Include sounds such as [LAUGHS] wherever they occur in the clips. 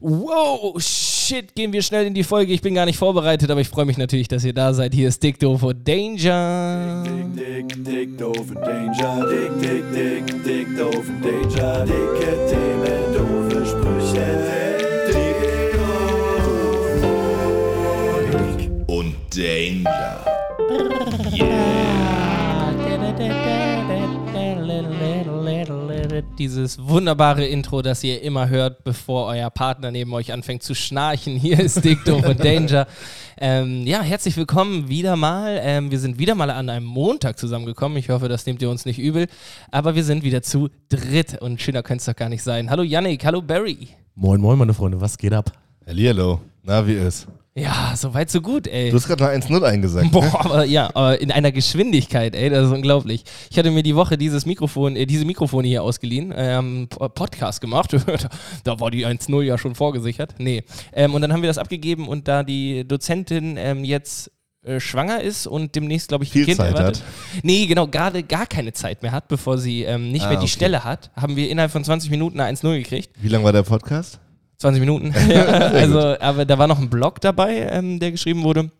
Wow, shit, gehen wir schnell in die Folge. Ich bin gar nicht vorbereitet, aber ich freue mich natürlich, dass ihr da seid. Hier ist Dick Doof und Danger. Dick, dick, dick, doof und Danger. Dick, dick, dick, dick, doof und Danger. Dicke Themen, doofe Sprüche. Dick und Danger. Dieses wunderbare Intro, das ihr immer hört, bevor euer Partner neben euch anfängt zu schnarchen. [LAUGHS] Hier ist Dick Doof und Danger. Ähm, ja, herzlich willkommen wieder mal. Ähm, wir sind wieder mal an einem Montag zusammengekommen. Ich hoffe, das nehmt ihr uns nicht übel. Aber wir sind wieder zu dritt und schöner könnte es doch gar nicht sein. Hallo Yannick, hallo Barry. Moin, moin, meine Freunde, was geht ab? Hallihallo. Na, wie ist? Ja, soweit so gut, ey. Du hast gerade mal 1-0 eingesagt. Boah, Ne? aber ja, aber in einer Geschwindigkeit, ey, das ist unglaublich. Ich hatte mir die Woche dieses Mikrofon, äh, diese Mikrofone hier ausgeliehen, ähm, Podcast gemacht. [LAUGHS] da war die 1-0 ja schon vorgesichert. Nee. Ähm, und dann haben wir das abgegeben und da die Dozentin ähm, jetzt äh, schwanger ist und demnächst, glaube ich, ein Viel Kind Zeit erwartet. hat. Nee, genau, gerade gar keine Zeit mehr hat, bevor sie ähm, nicht Ah, mehr die okay. Stelle hat, haben wir innerhalb von 20 Minuten eine 1-0 gekriegt. Wie lang war der Podcast? 20 Minuten. ja, [LAUGHS] also, aber da war noch ein Blog dabei, ähm, der geschrieben wurde.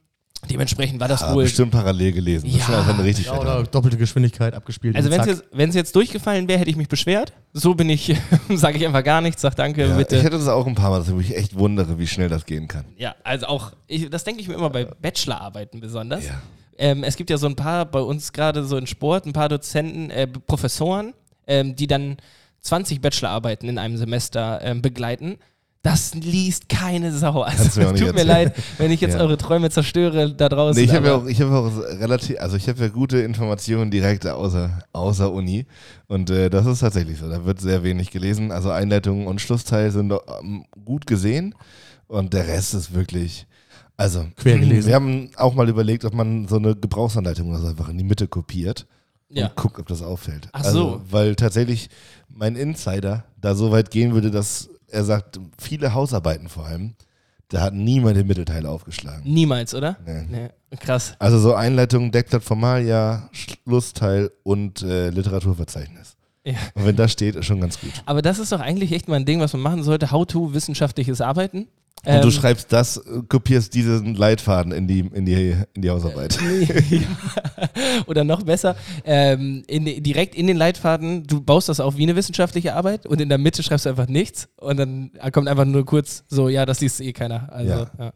Dementsprechend war das Ah, wohl bestimmt parallel gelesen. Das Ja. einfach eine richtig Ja, oder doppelte Geschwindigkeit abgespielt. Also wenn es jetzt, wenn's jetzt durchgefallen wäre, hätte ich mich beschwert. So bin ich, [LAUGHS] sage ich einfach gar nichts, sag danke, Ja, ich bitte. hätte das auch ein paar Mal, dass ich mich echt wundere, wie schnell das gehen kann. Ja, also auch, ich, das denke ich mir immer bei Bachelorarbeiten besonders. Ja. Ähm, es gibt ja so ein paar, bei uns gerade so in Sport, ein paar Dozenten, äh, Professoren, ähm, die dann 20 Bachelorarbeiten in einem Semester ähm, begleiten. Das liest keine Sau. Also, mir es tut mir erzählen. leid, wenn ich jetzt Ja. eure Träume zerstöre da draußen. Nee, ich habe ja auch, ich hab auch relativ, also ich habe ja gute Informationen direkt außer, außer Uni. Und äh, das ist tatsächlich so. Da wird sehr wenig gelesen. Also Einleitungen und Schlussteil sind ähm, gut gesehen. Und der Rest ist wirklich. Also, Quer gelesen. wir haben auch mal überlegt, ob man so eine Gebrauchsanleitung oder so einfach in die Mitte kopiert. ja. und guckt, ob das auffällt. Ach also, so. Weil tatsächlich mein Insider da so weit gehen würde, dass er sagt, viele Hausarbeiten vor allem, da hat niemand den Mittelteil aufgeschlagen. Niemals, oder? Nee. Nee. Krass. Also so Einleitung, Deckblatt Formalia, Schlussteil und äh, Literaturverzeichnis. Ja. Und wenn das steht, ist schon ganz gut. Aber das ist doch eigentlich echt mal ein Ding, was man machen sollte. How-to wissenschaftliches Arbeiten. Und du Ähm, schreibst das, äh, kopierst diesen Leitfaden in die, in die, in die Hausarbeit. [LAUGHS] Ja. Oder noch besser, ähm, in, direkt in den Leitfaden, du baust das auf wie eine wissenschaftliche Arbeit und in der Mitte schreibst du einfach nichts und dann kommt einfach nur kurz so, ja, das liest eh keiner. Also, ja. Ja.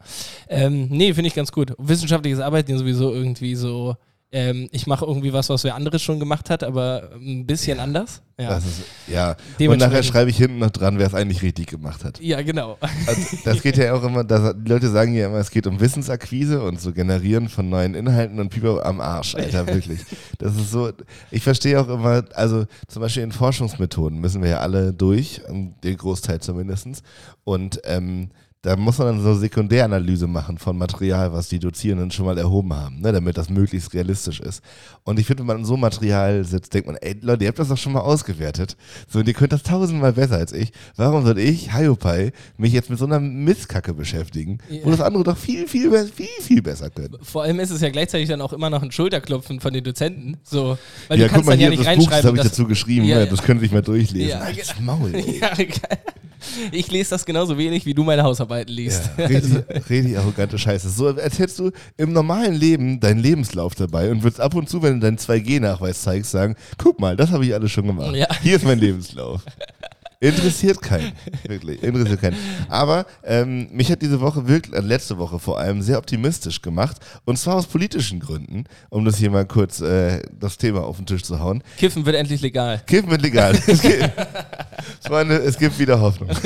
Ähm, nee, finde ich ganz gut. Wissenschaftliches Arbeiten sowieso irgendwie so, ähm, ich mache irgendwie was, was wer anderes schon gemacht hat, aber ein bisschen anders. Ja, Das ist, ja. Und nachher schreibe ich hinten noch dran, wer es eigentlich richtig gemacht hat. ja genau. Also, das geht ja auch immer, das, die Leute sagen ja immer, es geht um Wissensakquise und so Generieren von neuen Inhalten und Pipo am Arsch, Alter, wirklich. Das ist so, ich verstehe auch immer, also zum Beispiel in Forschungsmethoden müssen wir ja alle durch, den Großteil zumindest. Und ähm, da muss man dann so Sekundäranalyse machen von Material, was die Dozierenden schon mal erhoben haben, ne, damit das möglichst realistisch ist. Und ich finde, wenn man an so Material sitzt, denkt man, ey Leute, ihr habt das doch schon mal ausgewertet. So, und ihr könnt das tausendmal besser als ich. Warum soll ich, Hayopai, mich jetzt mit so einer Mistkacke beschäftigen, wo Ja. das andere doch viel, viel, viel, viel besser können? Vor allem ist es ja gleichzeitig dann auch immer noch ein Schulterklopfen von den Dozenten. So, weil ja, du kannst dann ja nicht das Buch, das reinschreiben. habe ich dazu geschrieben, Ja, ja, ja. das könnt ihr nicht mal durchlesen. Ja, Halt's Maul. ey. [LAUGHS] Ja, ich lese das genauso wenig, wie du meine Hausarbeiten liest. Ja, richtig, [LAUGHS] richtig arrogante Scheiße. So, als hättest du im normalen Leben deinen Lebenslauf dabei und würdest ab und zu, wenn du deinen 2G-Nachweis zeigst, sagen, guck mal, das habe ich alles schon gemacht. Ja. Hier ist mein Lebenslauf. [LAUGHS] Interessiert keinen. Wirklich, interessiert keinen. Aber ähm, mich hat diese Woche wirklich, äh, letzte Woche vor allem, sehr optimistisch gemacht. Und zwar aus politischen Gründen, um das hier mal kurz äh, das Thema auf den Tisch zu hauen. Kiffen wird endlich legal. Kiffen wird legal. es, gibt, Freunde, es gibt wieder Hoffnung. [LAUGHS]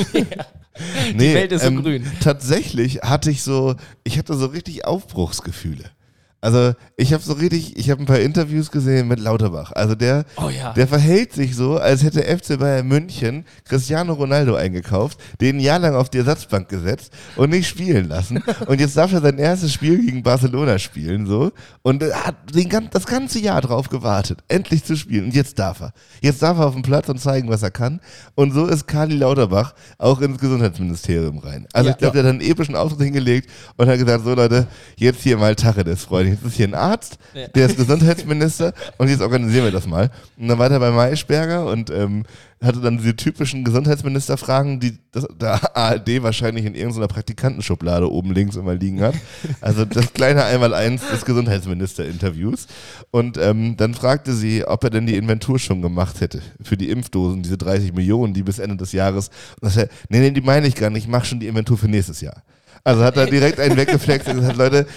Nee, Welt ist so grün. Tatsächlich hatte ich so, ich hatte so richtig Aufbruchsgefühle. Also ich habe so richtig, ich habe ein paar Interviews gesehen mit Lauterbach. Also der, Oh ja. der verhält sich so, als hätte FC Bayern München Cristiano Ronaldo eingekauft, den ein Jahr lang auf die Ersatzbank gesetzt und nicht spielen lassen. [LAUGHS] Und jetzt darf er sein erstes Spiel gegen Barcelona spielen so und er hat den, das ganze Jahr drauf gewartet, endlich zu spielen. Und jetzt darf er. Jetzt darf er auf den Platz und zeigen, was er kann. Und so ist Kali Lauterbach auch ins Gesundheitsministerium rein. Also Ja. ich glaube, der hat einen epischen Auftritt hingelegt und hat gesagt, so Leute, jetzt hier mal Tacheles, Freunde. Denn? Jetzt ist hier ein Arzt, Ja. der ist Gesundheitsminister und jetzt organisieren wir das mal. Und dann war der bei Maischberger und ähm, hatte dann diese typischen Gesundheitsministerfragen, die das, der ARD wahrscheinlich in irgendeiner Praktikantenschublade oben links immer liegen hat. Also das kleine Einmaleins des Gesundheitsministerinterviews. Und ähm, dann fragte sie, ob er denn die Inventur schon gemacht hätte für die Impfdosen, diese 30 Millionen, die bis Ende des Jahres. Und das er, nee, nee, die meine ich gar nicht, ich mache schon die Inventur für nächstes Jahr. Also hat er direkt einen weggeflext und gesagt, Leute,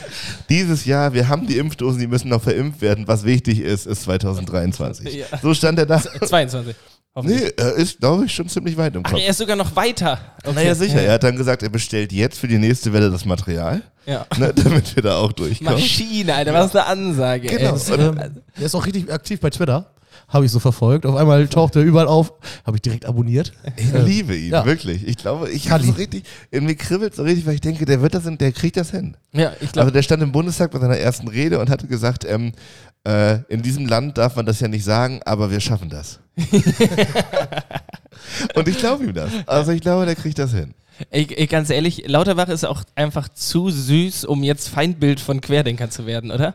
dieses Jahr, wir haben die Impfdosen, die müssen noch verimpft werden. Was wichtig ist, ist 2023. Ja. So stand er da. 22. Hoffentlich. Nee, er ist, glaube ich, schon ziemlich weit im Ach, Kopf. er ist sogar noch weiter. Okay. Naja, sicher. Er hat dann gesagt, er bestellt jetzt für die nächste Welle das Material, Ja. ne, damit wir da auch durchkommen. Maschine, Alter, was eine Ansage. Genau. Ey. Ähm, der ist auch richtig aktiv bei Twitter. Habe ich so verfolgt. Auf einmal taucht er überall auf. Habe ich direkt abonniert. Ich Äh, liebe ihn, ja. wirklich. Ich glaube, ich habe so richtig, in mir kribbelt so richtig, weil ich denke, der wird das, hin, der kriegt das hin. Ja, ich Also glaube, der stand im Bundestag bei seiner ersten Rede und hatte gesagt, ähm, äh, in diesem Land darf man das ja nicht sagen, aber wir schaffen das. [LAUGHS] und ich glaube ihm das. Also ich glaube, der kriegt das hin. ich, ich, ganz ehrlich, Lauterbach ist auch einfach zu süß, um jetzt Feindbild von Querdenkern zu werden, oder?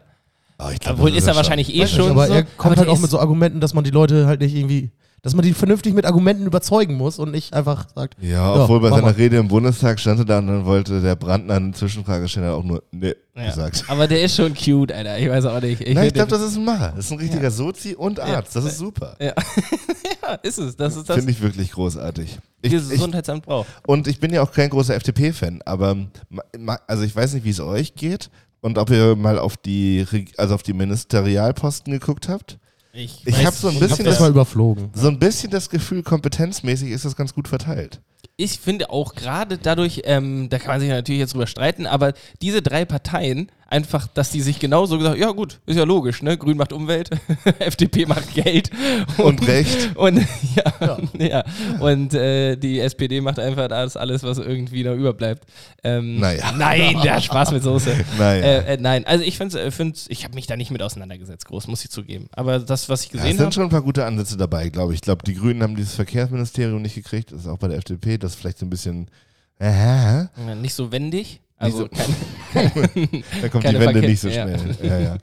Oh, ich glaub, Obwohl das ist er schon. wahrscheinlich eh Weiß nicht, schon aber so. er kommt aber halt auch mit ist- so Argumenten, dass man die Leute halt nicht irgendwie, dass man die vernünftig mit Argumenten überzeugen muss und nicht einfach sagt, Ja, obwohl bei seiner mal. Rede im Bundestag stand er da und dann wollte der Brandner eine Zwischenfrage stellen, hat auch nur ne Ja. gesagt. Aber der ist schon cute, Alter. Ich weiß auch nicht. Ich, Nein, ich glaube, das ist ein Macher. Das ist ein richtiger Sozi und Arzt. Das ist super. ja. [LAUGHS] ja, ist es. Das ist das, Finde ich wirklich großartig. Ich, dieses Gesundheitsamt braucht. und ich bin ja auch kein großer FDP-Fan, aber also ich weiß nicht, wie es euch geht und ob ihr mal auf die, also auf die Ministerialposten geguckt habt. Ich, Ich habe so ein bisschen das das, mal überflogen. so ein bisschen das Gefühl, kompetenzmäßig ist das ganz gut verteilt. ich finde auch gerade dadurch, ähm, da kann man sich natürlich jetzt drüber streiten, aber diese drei Parteien, einfach, dass die sich genauso gesagt ja gut, ist ja logisch, ne? Grün macht Umwelt, [LAUGHS] FDP macht Geld Und Recht. [LAUGHS] Und ja, ja. und äh, die SPD macht einfach das alles, was irgendwie noch überbleibt. Ähm, Naja. Nein, der Spaß mit Soße. [LAUGHS] Naja. Äh, äh, nein, also ich finde, äh, find's- ich habe mich da nicht mit auseinandergesetzt, groß, muss ich zugeben. Aber das, was ich Ja, es gesehen sind habe, schon ein paar gute Ansätze dabei, glaube ich. Ich glaube, die Grünen haben dieses Verkehrsministerium nicht gekriegt. Das ist auch bei der FDP. Das ist vielleicht so ein bisschen. Aha. äh, nicht so wendig. Also so- kein, [LAUGHS] [LAUGHS] Da kommt Keine die Wende Verkehr- nicht so schnell. Ja, ja.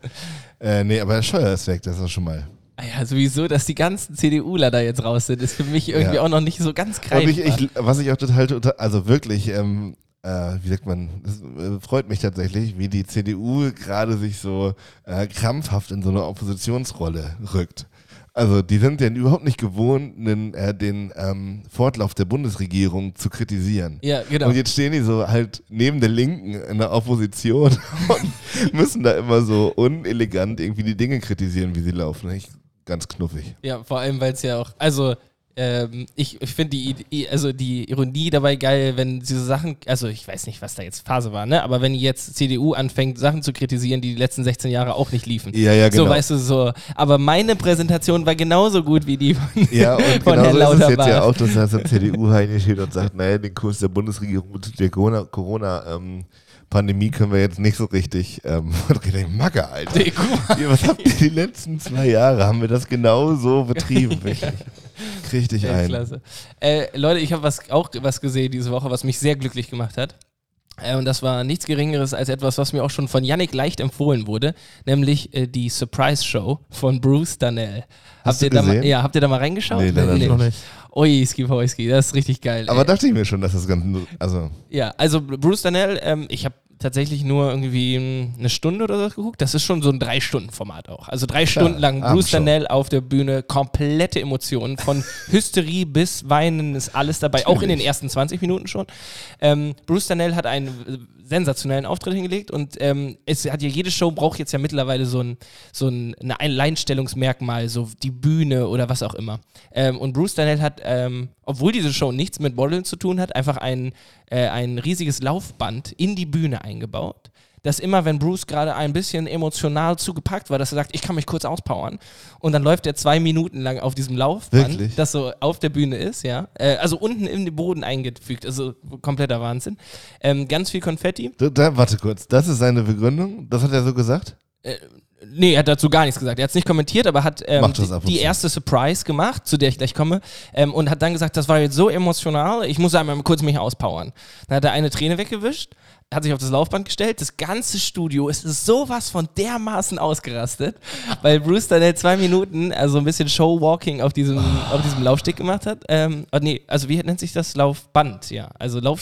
Äh, nee, aber der Steuer ist weg, das ist schon mal. Ah ja, sowieso, dass die ganzen CDUler da jetzt raus sind, ist für mich irgendwie auch noch nicht so ganz greifbar. ich, ich, was ich auch total, total also wirklich, ähm, äh, wie sagt man, das äh, freut mich tatsächlich, wie die CDU gerade sich so äh, krampfhaft in so eine Oppositionsrolle rückt. Also die sind ja überhaupt nicht gewohnt, den, äh, den ähm, Fortlauf der Bundesregierung zu kritisieren. ja, genau. Und jetzt stehen die so halt neben der Linken in der Opposition [LAUGHS] und müssen da immer so unelegant irgendwie die Dinge kritisieren, wie sie laufen. Ich, ganz knuffig. Ja, vor allem, weil es ja auch, also ähm, ich, ich finde die, also die Ironie dabei geil, wenn diese Sachen, also ich weiß nicht, was da jetzt Phase war, ne? Aber wenn jetzt CDU anfängt, Sachen zu kritisieren, die die letzten 16 Jahre auch nicht liefen. Ja, ja, genau. So, weißt du, so. Aber meine Präsentation war genauso gut wie die von, Ja, und [LAUGHS] von genau Herrn so ist es jetzt Lauterbach. ja auch, dass da so ein CDU reinsteht und sagt, naja, den Kurs der Bundesregierung bezüglich der Corona, Corona ähm, Pandemie können wir jetzt nicht so richtig, ähm, [LAUGHS] Macke, Alter. Nee, was habt ihr die letzten zwei Jahre? Haben wir das genau so betrieben, [LAUGHS] wirklich. Richtig Ja, ein. klasse. Äh, Leute, ich habe was, auch was gesehen diese Woche, was mich sehr glücklich gemacht hat. Äh, und das war nichts Geringeres als etwas, was mir auch schon von Yannick leicht empfohlen wurde, nämlich äh, die Surprise Show von Bruce Danell. Hast habt ihr du da mal, gesehen? ja, habt ihr da mal reingeschaut? Nee, leider Ich noch nicht. Ui, Ski Poiski, das ist richtig geil. Aber ey. dachte ich mir schon, dass das ganz, also, Ja, also Bruce Danell, ähm, ich habe tatsächlich nur irgendwie eine Stunde oder so geguckt. Das ist schon so ein Drei-Stunden-Format auch. Also drei Klar, Stunden lang Bruce. Danell auf der Bühne, komplette Emotionen. Von [LAUGHS] Hysterie bis Weinen ist alles dabei, auch in den ersten 20 Minuten schon. Ähm, Bruce Danell hat einen äh, sensationellen Auftritt hingelegt und ähm, es hat ja jede Show braucht jetzt ja mittlerweile so ein, so ein, eine Alleinstellungsmerkmal, so die Bühne oder was auch immer. Ähm, und Bruce Danell hat, ähm, obwohl diese Show nichts mit Modeln zu tun hat, einfach ein, äh, ein riesiges Laufband in die Bühne eingebaut. Dass immer, wenn Bruce gerade ein bisschen emotional zugepackt war, dass er sagt, ich kann mich kurz auspowern. Und dann läuft er zwei Minuten lang auf diesem Laufband, Wirklich? das so auf der Bühne ist, ja. Äh, also unten in den Boden eingefügt, also kompletter Wahnsinn. Ähm, ganz viel Konfetti. da, da, warte kurz, das ist seine Begründung? Das hat er so gesagt? Nee, er hat dazu gar nichts gesagt. Er hat es nicht kommentiert, aber hat ähm, die erste Surprise gemacht, zu der ich gleich komme, ähm, und hat dann gesagt, das war jetzt so emotional, ich muss einmal kurz mich auspowern. Dann hat er eine Träne weggewischt, hat sich auf das Laufband gestellt, das ganze Studio ist sowas von dermaßen ausgerastet, weil Bruce dann halt zwei Minuten, also ein bisschen Showwalking auf diesem, auf diesem Laufsteg gemacht hat. Ähm, oh nee, also wie nennt sich das? Laufband, ja. Also Lauf,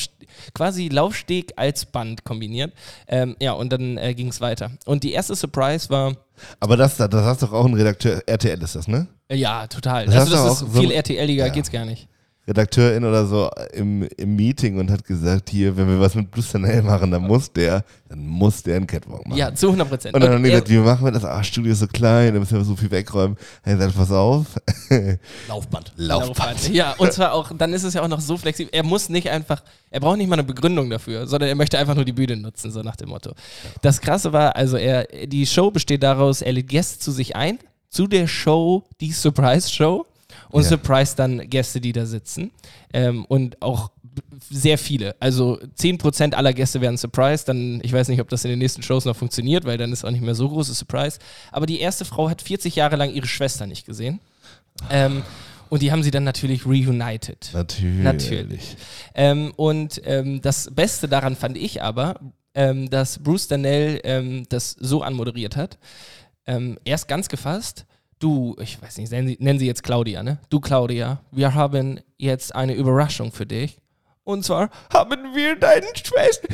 quasi Laufsteg als Band kombiniert. Ähm, ja, und dann äh, ging es weiter. Und die erste Surprise war, Aber das, das hast doch auch ein Redakteur, RTL ist das, ne? ja, total. Das also das ist so- viel RTLiger, Ja. geht's gar nicht. Redakteurin oder so im, im Meeting und hat gesagt, hier, wenn wir was mit Danell machen, dann muss der, dann muss der einen Catwalk machen. Ja, zu 100 Prozent. Und dann haben die gesagt, wie machen wir das? Ah, Studio ist so klein, da müssen wir so viel wegräumen. Er hat gesagt, pass auf. [LAUGHS] Laufband. Laufband. Ja, und zwar auch, dann ist es ja auch noch so flexibel. Er muss nicht einfach, er braucht nicht mal eine Begründung dafür, sondern er möchte einfach nur die Bühne nutzen, so nach dem Motto. Das Krasse war, also er, die Show besteht daraus, er lädt Gäste zu sich ein, zu der Show, die Surprise-Show und Ja. surprise dann Gäste, die da sitzen. Ähm, und auch sehr viele. Also 10% aller Gäste werden surprised. Dann, ich weiß nicht, ob das in den nächsten Shows noch funktioniert, weil dann ist auch nicht mehr so großes Surprise. Aber die erste Frau hat 40 Jahre lang ihre Schwester nicht gesehen. Ähm, und die haben sie dann natürlich reunited. Natürlich. Natürlich. Ähm, und ähm, das Beste daran fand ich aber, ähm, dass Bruce Danell ähm, das so anmoderiert hat. Ähm, erst ganz gefasst. Du, ich weiß nicht, nennen sie, nennen sie jetzt Claudia, ne? Du, Claudia, wir haben jetzt eine Überraschung für dich. Und zwar haben wir deine Schwester.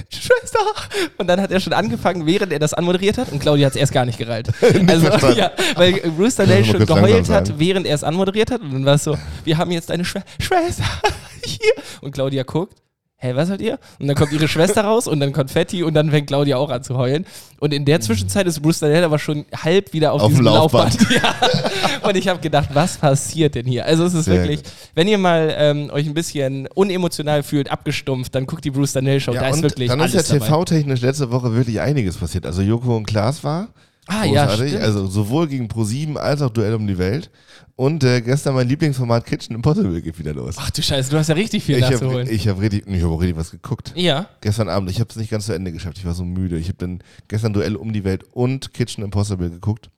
Und dann hat er schon angefangen, während er das anmoderiert hat. Und Claudia hat es erst gar nicht gereilt. [LAUGHS] also, ja, weil Muss man schon geheult hat, während er es anmoderiert hat. Und dann war es so, wir haben jetzt eine Schwe Schwester [LAUGHS] hier. Und Claudia guckt, hä, was habt ihr? Und dann kommt ihre Schwester raus und dann Konfetti und dann fängt Claudia auch an zu heulen. Und in der Zwischenzeit ist Bruce Danell aber schon halb wieder auf, Auf diesem dem Laufband. Laufband. [LAUGHS] Ja. Und ich habe gedacht, was passiert denn hier? Also es ist Sehr wirklich, wenn ihr mal ähm, euch ein bisschen unemotional fühlt, abgestumpft, dann guckt die Bruce Danell Show. Ja, da ist und wirklich dann ist ja. TV-technisch letzte Woche wirklich einiges passiert. Also Joko und Klaas war Ah ja, großartig. stimmt. also sowohl gegen Pro7 als auch Duell um die Welt. Und äh, gestern mein Lieblingsformat Kitchen Impossible geht wieder los. Ach du Scheiße, du hast ja richtig viel ich habe nachzuholen. ich hab richtig, ich hab auch richtig was geguckt. ja, Gestern Abend, ich habe es nicht ganz zu Ende geschafft, ich war so müde. Ich habe dann gestern Duell um die Welt und Kitchen Impossible geguckt.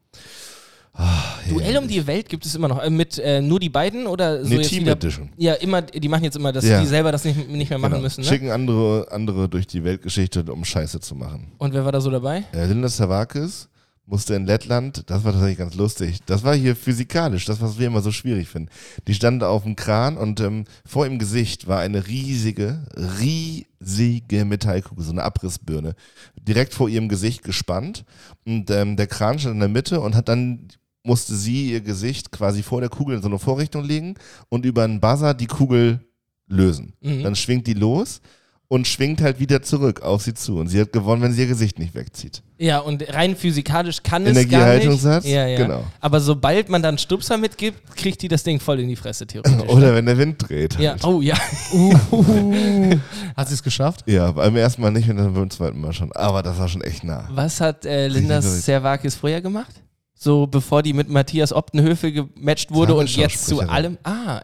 Ah, Duell um die Welt gibt es immer noch. Äh, mit äh, nur die beiden oder so Nee, jetzt Team wieder, Edition. Ja, immer, die machen jetzt immer, dass Ja. die selber das nicht, nicht mehr machen Genau. müssen. Ne? Schicken andere, andere durch die Weltgeschichte, um Scheiße zu machen. Und wer war da so dabei? Äh, Linda Savakis musste in Lettland, das war tatsächlich ganz lustig, das war hier physikalisch, das, was wir immer so schwierig finden. Die stand auf dem Kran und ähm, vor ihrem Gesicht war eine riesige, riesige Metallkugel, so eine Abrissbirne, direkt vor ihrem Gesicht gespannt. Und ähm, der Kran stand in der Mitte und hat dann musste sie ihr Gesicht quasi vor der Kugel in so eine Vorrichtung legen und über einen Buzzer die Kugel lösen. Mhm. Dann schwingt die los und schwingt halt wieder zurück auf sie zu. Und sie hat gewonnen, wenn sie ihr Gesicht nicht wegzieht. Ja, und rein physikalisch kann es gar nicht. Energiehaltungssatz? Ja, ja. Genau. Aber sobald man dann Stupser mitgibt, kriegt die das Ding voll in die Fresse, theoretisch. [LAUGHS] Oder wenn der Wind dreht. ja, oh ja. [LAUGHS] Hat sie es geschafft? Ja, beim ersten Mal nicht und dann beim zweiten Mal schon. Aber das war schon echt nah. Was hat äh, Linda. Servakis vorher gemacht? So bevor die mit Matthias Optenhöfe gematcht wurde und jetzt zu allem. Ah.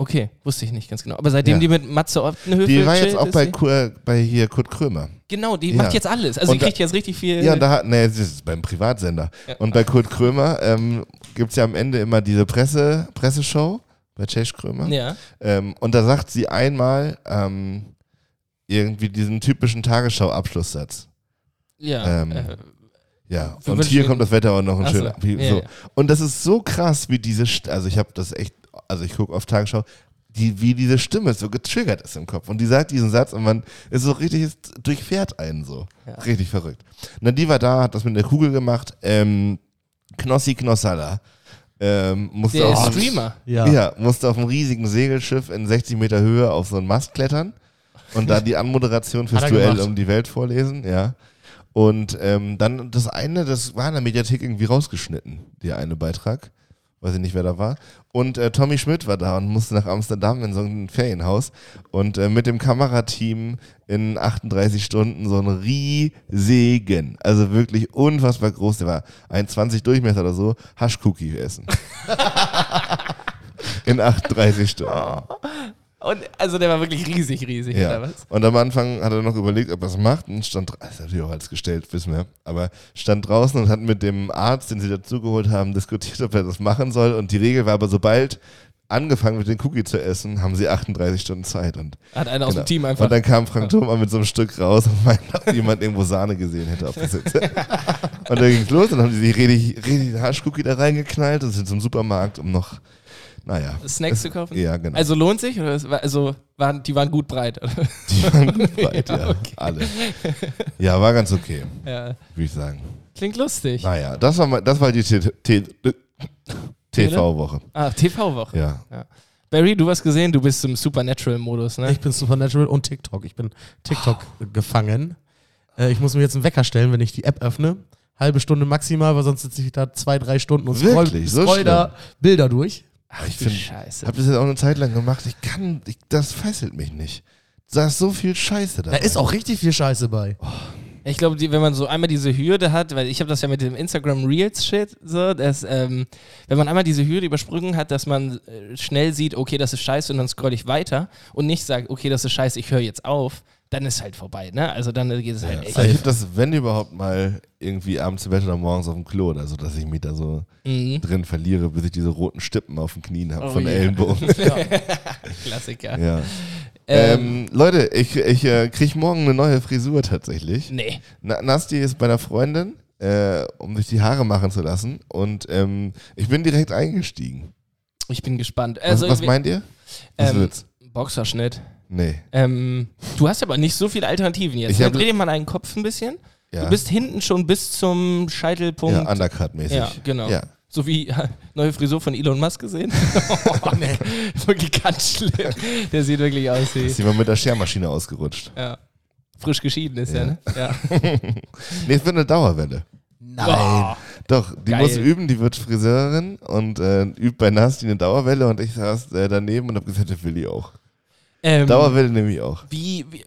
Okay, wusste ich nicht ganz genau. Aber seitdem Ja. die mit Matze Optenhöfe Die war jetzt auch bei, Kur, bei hier Kurt Krömer. Genau, die Ja. macht jetzt alles. Also Und die kriegt da- jetzt richtig viel. Ja, und da hat, nee, das ist beim Privatsender. Ja. Und bei Kurt Krömer ähm, gibt es ja am Ende immer diese Presse, Presseshow bei Chase Krömer. ja. Ähm, und da sagt sie einmal ähm, irgendwie diesen typischen Tagesschau-Abschlusssatz. Ja. Ähm, äh, Ja, und hier kommt das Wetter auch noch ein so, schöner. Wie, ja, so. ja. Und das ist so krass, wie diese, St also ich habe das echt, also ich gucke auf Tagesschau, die, wie diese Stimme so getriggert ist im Kopf. Und die sagt diesen Satz und man ist so richtig, es durchfährt einen so. Ja. Richtig verrückt. Na, die war da, hat das mit der Kugel gemacht. Ähm, Knossi Knossalla. Ähm, musste der auf, Streamer. Ja. ja. musste auf einem riesigen Segelschiff in 60 Meter Höhe auf so einen Mast klettern und da die Anmoderation fürs Duell gemacht. um die Welt vorlesen, ja. Und ähm, dann das eine, das war in der Mediathek irgendwie rausgeschnitten, der eine Beitrag. Weiß ich nicht, wer da war. Und äh, Tommy Schmidt war da und musste nach Amsterdam in so ein Ferienhaus und äh, mit dem Kamerateam in 38 Stunden so einen riesigen, also wirklich unfassbar groß, der war 1,20 Durchmesser oder so, Haschcookie essen. [LAUGHS] in 38 Stunden. Und also der war wirklich riesig, riesig, oder Ja. was? Und am Anfang hat er noch überlegt, ob er es macht und stand, dra- ist natürlich auch alles gestellt, wissen wir, aber stand draußen und hat mit dem Arzt, den sie dazugeholt haben, diskutiert, ob er das machen soll. Und die Regel war aber, sobald angefangen wird, den Cookie zu essen, haben sie 38 Stunden Zeit. Und, Hat einer aus genau. dem Team einfach. und dann kam Frank Thoma mit so einem Stück raus und meinte, ob jemand irgendwo Sahne gesehen hätte auf der Sitze. [LAUGHS] und dann ging es los, dann haben sie sich richtig, richtig Haschcookie da reingeknallt und sind zum Supermarkt, um noch, naja. Snacks zu kaufen? Ja, genau. Also lohnt sich? Oder also waren, die waren gut breit. oder? die waren gut [LAUGHS] weit, ja, Ja, okay. alle. Ja, war ganz okay, ja. würde ich sagen. Klingt lustig. Naja, das war, mal, das war die TV-Woche. Ah, TV-Woche. Ja. Barry, du hast gesehen, du bist im Supernatural-Modus, ne? Ich bin Supernatural und TikTok. Ich bin TikTok gefangen. Äh, ich muss mir jetzt einen Wecker stellen, wenn ich die App öffne. Halbe Stunde maximal, weil sonst sitze ich da zwei, drei Stunden und scroll, Wirklich? So scroll da Bilder durch. Ach, ich du find- Scheiße. Hab das jetzt auch eine Zeit lang gemacht. Ich kann, ich, das fesselt mich nicht. Da ist so viel Scheiße Da dabei. ist auch richtig viel Scheiße bei. Ich glaube, wenn man so einmal diese Hürde hat, weil ich habe das ja mit dem Instagram Reels Shit, so, dass, ähm, wenn man einmal diese Hürde übersprungen hat, dass man äh, schnell sieht, okay, das ist scheiße und dann scroll ich weiter und nicht sagt, okay, das ist scheiße, ich höre jetzt auf, dann ist halt vorbei, ne? Also dann geht es halt echt. Also ich hab das, wenn überhaupt mal irgendwie abends im Bett oder morgens auf dem Klo oder so, dass ich mich da so Mhm. drin verliere, bis ich diese roten Stippen auf den Knien habe Oh von ja. Ellenbogen. [LAUGHS] [LAUGHS] Klassiker. ja. Ähm, Ähm, Leute, ich, ich äh, krieg morgen eine neue Frisur tatsächlich. nee. Na, Nasti ist bei einer Freundin, äh, um sich die Haare machen zu lassen. Und ähm, ich bin direkt eingestiegen. Ich bin gespannt. Was, Also, was wir- meint ihr? Was ähm, wird's? Boxerschnitt. Nee. Ähm, du hast aber nicht so viele Alternativen jetzt. Ich Ne? Dreh dir mal einen Kopf ein bisschen. Ja, Du bist hinten schon bis zum Scheitelpunkt. ja Undercut-mäßig. Ja, genau. Ja. So wie äh, neue Frisur von Elon Musk gesehen. [LAUGHS] oh, nee. [LAUGHS] Wirklich ganz schlimm. Der sieht wirklich aus wie. Ist jemand mit der Schermaschine ausgerutscht. Ja. Frisch geschieden ist ja, Ja. ne? Ja. [LAUGHS] Nee, es wird eine Dauerwelle. Nein. Boah. Doch, die Geil. muss üben, die wird Friseurin und äh, übt bei Nasti eine Dauerwelle und ich saß äh, daneben und habe gesagt, das will ich auch. Ähm, Dauerwelle nehme ich auch. Wie, wie, äh,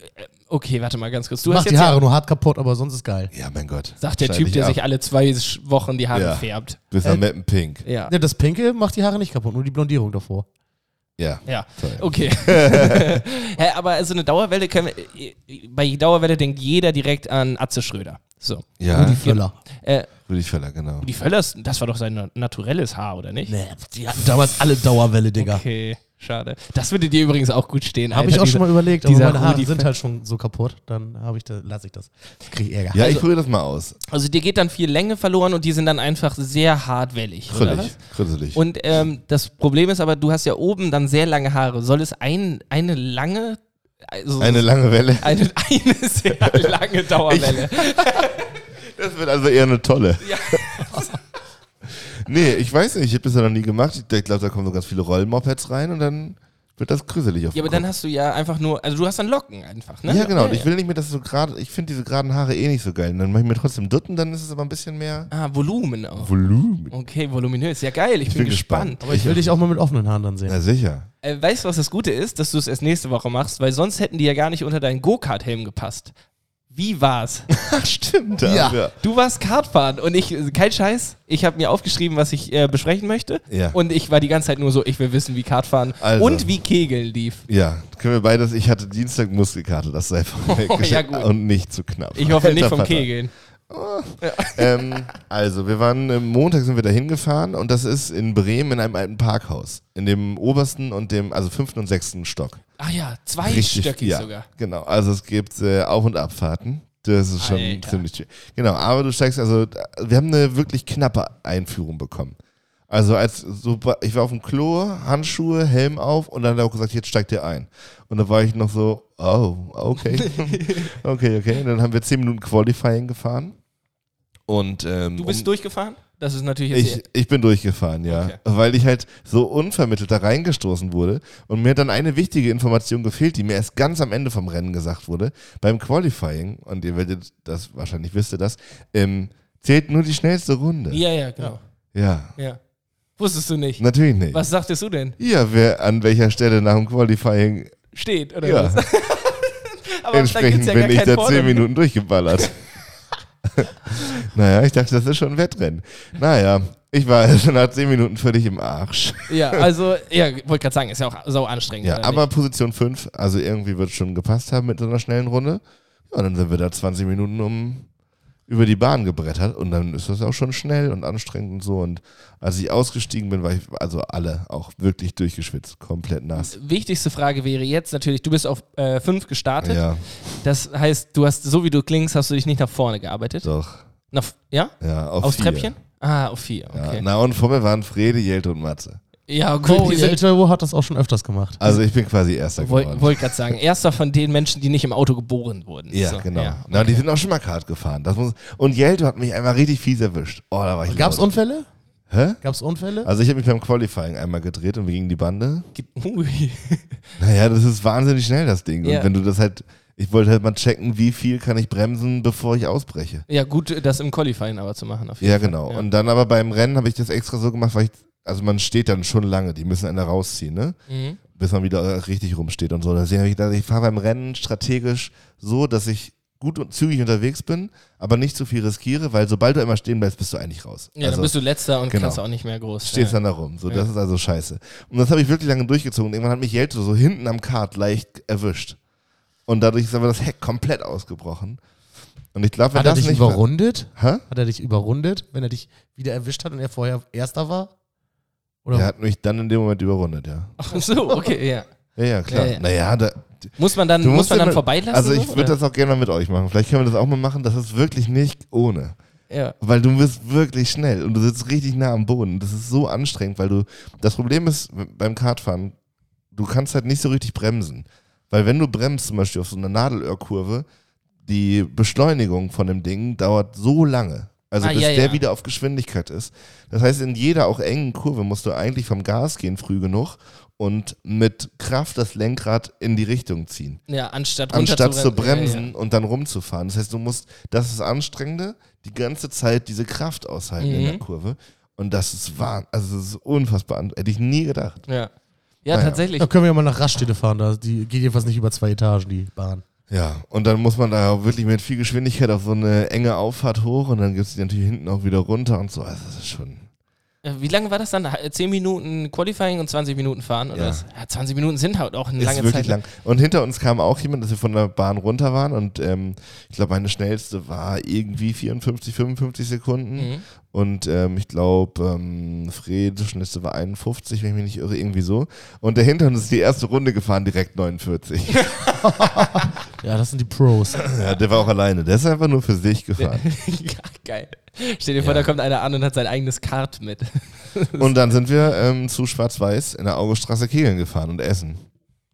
okay, warte mal ganz kurz. Du Du hast machst jetzt die Haare ja, nur hart kaputt, aber sonst ist geil. Ja, mein Gott. sagt der Typ, der ab. sich alle zwei Wochen die Haare Ja. färbt. Bis Äh, am Mappen Pink. Ja. Ja, das Pinke macht die Haare nicht kaputt, nur die Blondierung davor. Ja. Ja, Toll. okay. [LAUGHS] Hä, aber also eine Dauerwelle können wir, bei Dauerwelle denkt jeder direkt an Atze Schröder. So. Ja, Rudi Völler. Äh, Rudi Völler, genau. die Völlers, das war doch sein naturelles Haar, oder nicht? Nee, die hatten damals alle Dauerwelle, Digga. Okay, schade. Das würde dir übrigens auch gut stehen. Habe ich auch diese- schon mal überlegt, aber meine Haare sind halt schon so kaputt, dann habe ich da, lasse ich das. Krieg ich Ärger. Ja, ich Also- probiere das mal aus. Also dir geht dann viel Länge verloren und die sind dann einfach sehr hartwellig. Oder Krüllig. Krüsselig. Und ähm, das Problem ist aber, du hast ja oben dann sehr lange Haare. Soll es ein, eine lange, also Eine lange Welle. [LAUGHS] eine, eine sehr lange Dauerwelle? [LAUGHS] Das wird also eher eine tolle. Ja. [LAUGHS] nee, ich weiß nicht, ich habe das ja noch nie gemacht. Ich glaube, da kommen so ganz viele Rollmopeds rein und dann wird das krüsselig auf Ja, aber dann Kopf. hast du ja einfach nur, also du hast dann Locken einfach, ne? Ja, genau. Und Ja, ich will nicht mehr, dass so gerade, ich finde diese geraden Haare eh nicht so geil. Und dann mache ich mir trotzdem Dutten, dann ist es aber ein bisschen mehr Ah, Volumen auch. Volumen. Okay, voluminös. Ja, geil. Ich, Ich bin, bin gespannt. gespannt. Aber ich will dich auch mal mit offenen Haaren dann sehen. Na sicher. Äh, weißt du, was das Gute ist? Dass du es erst nächste Woche machst, weil sonst hätten die ja gar nicht unter deinen Go-Kart-Helm gepasst. Wie war's? [LAUGHS] Ach, stimmt. Ja. ja. Du warst Kartfahren und ich, kein Scheiß, ich habe mir aufgeschrieben, was ich äh, besprechen möchte. Ja. Und ich war die ganze Zeit nur so, ich will wissen, wie Kartfahren Also. und wie Kegeln lief. Ja, können wir beides. Ich hatte Dienstag Muskelkarte, das sei [LAUGHS] von Oh, ja, [LAUGHS] gut. Und nicht zu knapp. Ich hoffe nicht Alter vom Vater. Kegeln. Ähm, also, wir waren äh, Montag sind wir da hingefahren und das ist in Bremen in einem alten Parkhaus. In dem obersten und dem, also fünften und sechsten Stock. Ach ja, zweistöckig ja, sogar. Genau, also es gibt äh, Auf- und Abfahrten. Das ist schon Alter. ziemlich schön. Genau, aber du steigst also, wir haben eine wirklich knappe Einführung bekommen. Also als so, ich war auf dem Klo, Handschuhe, Helm auf und dann hat er auch gesagt, jetzt steigt ihr ein. Und da war ich noch so, oh, okay. [LAUGHS] okay, okay. Und dann haben wir 10 Minuten Qualifying gefahren. Und ähm, Du bist um- durchgefahren? Das ist natürlich jetzt. ich, ich bin durchgefahren, ja. Okay. Weil ich halt so unvermittelt da reingestoßen wurde und mir hat dann eine wichtige Information gefehlt, die mir erst ganz am Ende vom Rennen gesagt wurde. Beim Qualifying, und ihr werdet das, wahrscheinlich wisst ihr das, ähm, zählt nur die schnellste Runde. ja, ja, genau. Ja, Ja. Wusstest du nicht. natürlich nicht. Was sagtest du denn? Ja, wer an welcher Stelle nach dem Qualifying, Steht, oder ja, was? [LAUGHS] Aber entsprechend ja bin ich da zehn Minuten durchgeballert. [LAUGHS] [LAUGHS] Naja, ich dachte, das ist schon ein Wettrennen. Naja, ich war [LAUGHS] also nach 10 Minuten völlig im Arsch. Ja, also, ja, wollte gerade sagen, ist ja auch sau anstrengend. Ja, aber nicht? Position 5, also irgendwie wird es schon gepasst haben mit so einer schnellen Runde. Ja, dann sind wir da 20 Minuten um über die Bahn gebrettert und dann ist das auch schon schnell und anstrengend und so. Und als ich ausgestiegen bin, war ich, also alle auch wirklich durchgeschwitzt, komplett nass. Wichtigste Frage wäre jetzt natürlich, du bist auf 5 gestartet. Ja, Das heißt, du hast, so wie du klingst, hast du dich nicht nach vorne gearbeitet. doch. Nach, ja? Ja, auf Aufs vier. Treppchen? Ah, auf 4, Ja, okay. na und vor mir waren Frede, Jelte und Matze. Ja, gut. Die sind, Eltero hat das auch schon öfters gemacht. Also ich bin quasi Erster geworden. wollte wollt gerade sagen, erster von den Menschen, die nicht im Auto geboren wurden. Ja, So, genau. ja, Na, die okay. sind auch schon mal Kart gefahren. Das muss, und Jelte hat mich einmal richtig fies erwischt. Oh, da war ich Gab's laut. Unfälle? Hä? Gab's Unfälle? Also ich habe mich beim Qualifying einmal gedreht und wir gingen die Bande. Ui. [LAUGHS] Naja, das ist wahnsinnig schnell, das Ding. Ja. Und wenn du das halt, ich wollte halt mal checken, wie viel kann ich bremsen, bevor ich ausbreche. Ja, gut, das im Qualifying aber zu machen. Auf jeden Ja, Fall. genau. Ja. Und dann aber beim Rennen habe ich das extra so gemacht, weil ich, also man steht dann schon lange, die müssen einen da rausziehen, ne? Mhm. Bis man wieder richtig rumsteht und so. Deswegen ich ich fahre beim Rennen strategisch so, dass ich gut und zügig unterwegs bin, aber nicht zu viel riskiere, weil sobald du einmal stehen bleibst, bist du eigentlich raus. Ja, also, dann bist du letzter und genau. kannst auch nicht mehr groß. stehst ja. dann da rum. So, Ja. das ist also scheiße. Und das habe ich wirklich lange durchgezogen. Irgendwann hat mich Jelte so hinten am Kart leicht erwischt. Und dadurch ist aber das Heck komplett ausgebrochen. Und ich glaube, wenn Hat er dich nicht überrundet? Hä? Hat er dich überrundet, wenn er dich wieder erwischt hat und er vorher Erster war? Oder? Er hat mich dann in dem Moment überrundet, ja. Ach so, okay, ja. Ja, ja, klar. Ja, ja. Naja, da, Muss man dann, muss man dann vorbeilassen? Also ich würde das auch gerne mal mit euch machen. Vielleicht können wir das auch mal machen. Das ist wirklich nicht ohne. Ja. Weil du bist wirklich schnell und du sitzt richtig nah am Boden. Das ist so anstrengend, weil du. Das Problem ist beim Kartfahren, du kannst halt nicht so richtig bremsen. Weil wenn du bremst, zum Beispiel auf so einer Nadelöhrkurve, die Beschleunigung von dem Ding dauert so lange. Also Ah, bis ja, der ja. wieder auf Geschwindigkeit ist. Das heißt, in jeder auch engen Kurve musst du eigentlich vom Gas gehen früh genug und mit Kraft das Lenkrad in die Richtung ziehen ja, anstatt anstatt zu bremsen Ja, und dann rumzufahren. Das heißt, du musst, das ist Anstrengende, die ganze Zeit diese Kraft aushalten in Mhm. der Kurve. Und das ist wahr, also das ist unfassbar. Hätte ich nie gedacht. ja. ja. ja Naja. tatsächlich. Da können wir ja mal nach Raststätte fahren. Da, die geht jedenfalls nicht über zwei Etagen, die Bahn. Ja, und dann muss man da auch wirklich mit viel Geschwindigkeit auf so eine enge Auffahrt hoch und dann gibt es die natürlich hinten auch wieder runter und so. Also das ist schon. Wie lange war das dann? 10 Minuten Qualifying und 20 Minuten fahren? Oder Ja. was? ja 20 Minuten sind halt auch eine Ist lange wirklich Zeit. lang. Und hinter uns kam auch jemand, dass wir von der Bahn runter waren und ähm, ich glaube, meine schnellste war irgendwie 54, 55 Sekunden. Mhm. Und ähm, ich glaube, ähm, Fred, schnellste war 51, wenn ich mich nicht irre, irgendwie so. Und der hinter uns ist die erste Runde gefahren, direkt 49. [LAUGHS] [LAUGHS] Ja, das sind die Pros. ja, der war auch alleine. Der ist einfach nur für sich gefahren. [LAUGHS] ja, geil. Stell dir vor, Ja. da kommt einer an und hat sein eigenes Kart mit. [LAUGHS] Und dann sind wir ähm, zu Schwarz-Weiß in der Augestraße Kegeln gefahren und essen.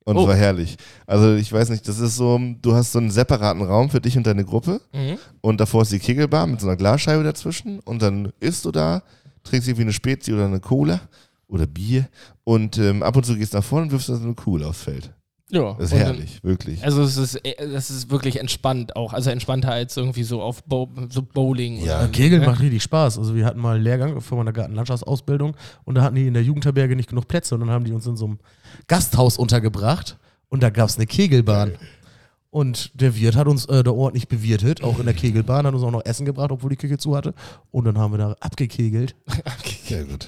Und es Oh. war herrlich. Also ich weiß nicht, das ist so, du hast so einen separaten Raum für dich und deine Gruppe Mhm. und davor ist die Kegelbar mit so einer Glasscheibe dazwischen und dann isst du da, trinkst irgendwie eine Spezi oder eine Cola oder Bier und ähm, ab und zu gehst nach vorne und wirfst da so eine Kugel aufs Feld. Ja. Das ist und dann- herrlich, wirklich. Also es ist, äh, das ist wirklich entspannt auch. Also entspannter als irgendwie so auf Bo so Bowling. Ja, oder, Kegeln ne? macht richtig Spaß. Also wir hatten mal einen Lehrgang für meine Gartenlandschaftsausbildung und da hatten die in der Jugendherberge nicht genug Plätze und dann haben die uns in so einem Gasthaus untergebracht und da gab es eine Kegelbahn. Und der Wirt hat uns äh, da ordentlich bewirtet, auch in der Kegelbahn, hat uns auch noch Essen gebracht, obwohl die Küche zu hatte. Und dann haben wir da abgekegelt. [LAUGHS] Sehr gut.